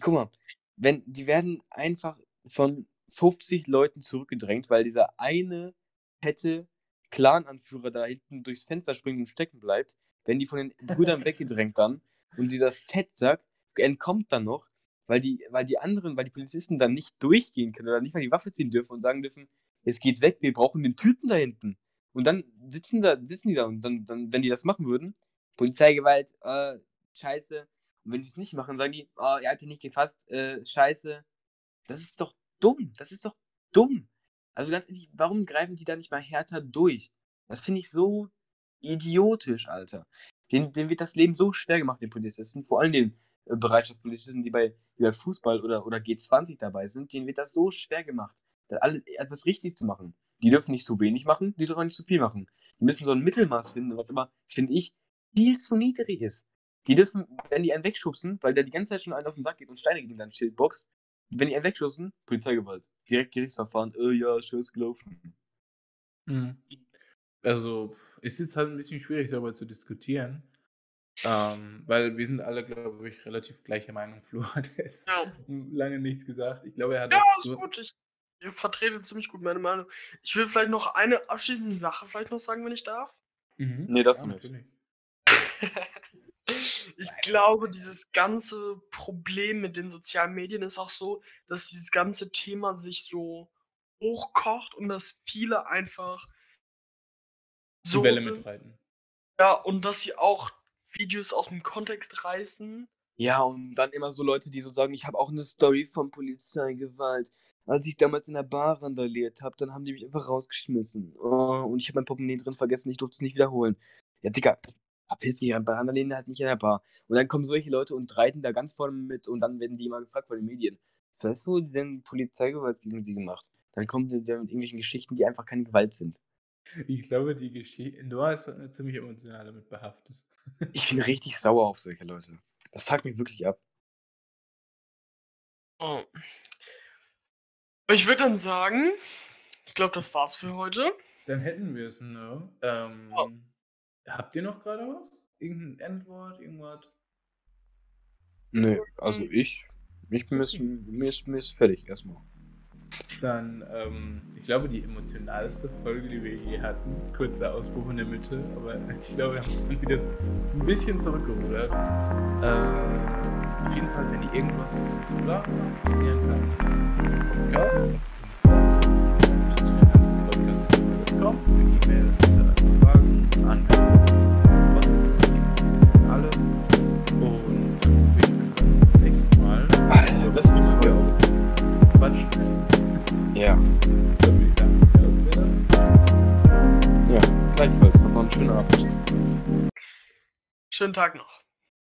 Guck mal, wenn, die werden einfach von 50 Leuten zurückgedrängt, weil dieser eine fette Clan-Anführer da hinten durchs Fenster springt und stecken bleibt, werden die von den Brüdern weggedrängt dann und dieser Fettsack entkommt dann noch, weil die, weil die anderen, weil die Polizisten dann nicht durchgehen können oder nicht mal die Waffe ziehen dürfen und sagen dürfen, es geht weg, wir brauchen den Typen da hinten. Und dann sitzen da, sitzen die da und dann, dann wenn die das machen würden, Polizeigewalt, äh, scheiße. Und wenn die es nicht machen, sagen die, oh, er hat ihn nicht gefasst, äh, scheiße. Das ist doch dumm. Das ist doch dumm. Also ganz ehrlich, warum greifen die da nicht mal härter durch? Das finde ich so idiotisch, Alter. Den, denen wird das Leben so schwer gemacht, den Polizisten, vor allem den äh, Bereitschaftspolizisten, die bei, die bei Fußball oder, oder G20 dabei sind, denen wird das so schwer gemacht, da alle, etwas richtig zu machen. Die dürfen nicht so wenig machen, die dürfen auch nicht zu viel machen. Die müssen so ein Mittelmaß finden, was aber, finde ich, viel zu niedrig ist. Die dürfen, wenn die einen wegschubsen, weil der die ganze Zeit schon einen auf den Sack geht und Steine gegen dein Schild boxt, wenn die einen wegschubsen, Polizeigewalt. Direkt Gerichtsverfahren, äh, ja, scheiß gelaufen. Mhm. Also, ist jetzt halt ein bisschen schwierig, darüber zu diskutieren. Ähm, weil wir sind alle, glaube ich, relativ gleicher Meinung. Flo hat jetzt Ja. lange nichts gesagt. Ich glaube, er hat Ja, ist so- gut. Ich, ich vertrete ziemlich gut meine Meinung. Ich will vielleicht noch eine abschließende Sache vielleicht noch sagen, wenn ich darf. Mhm. Nee, das ja, du nicht. Ich glaube, dieses ganze Problem mit den sozialen Medien ist auch so, dass dieses ganze Thema sich so hochkocht und dass viele einfach Die so Welle sind, mitreiten. ja, und dass sie auch Videos aus dem Kontext reißen. Ja, und dann immer so Leute, die so sagen, ich habe auch eine Story von Polizeigewalt. Als ich damals in der Bar randaliert habe, dann haben die mich einfach rausgeschmissen. Oh, und ich habe mein Portemonnaie drin vergessen, ich durfte es nicht wiederholen. Ja, Digga, verpiss dich, bei Randalieren halt nicht in der Bar. Und dann kommen solche Leute und reiten da ganz vorne mit und dann werden die immer gefragt von den Medien. Was wurde denn Polizeigewalt gegen sie gemacht? Dann kommen sie da mit irgendwelchen Geschichten, die einfach keine Gewalt sind. Ich glaube, die Geschichte. Noah ist ziemlich emotional damit behaftet. Ich bin richtig sauer auf solche Leute. Das fuckt mich wirklich ab. Oh. Ich würde dann sagen, ich glaube, das war's für heute. Dann hätten wir es, ne? Ähm. Oh. Habt ihr noch gerade was? Irgendein Endwort, irgendwas? Nö, also ich, ich bin mir ist, mir ist, mir ist fertig erstmal. dann, ähm, ich glaube, die emotionalste Folge, die wir je hatten. Kurzer Ausbruch in der Mitte, aber ich glaube, wir haben es dann wieder ein bisschen zurückgerudert. Äh, auf jeden Fall, wenn ihr irgendwas zu sagen erzählen kann, Podcast, Podcast.com für E-Mails, auch quatschen. Ja, Dann würde ich sagen, ja, das wäre das. ja, gleichfalls. Nochmal einen schönen Abend. Schönen Tag noch.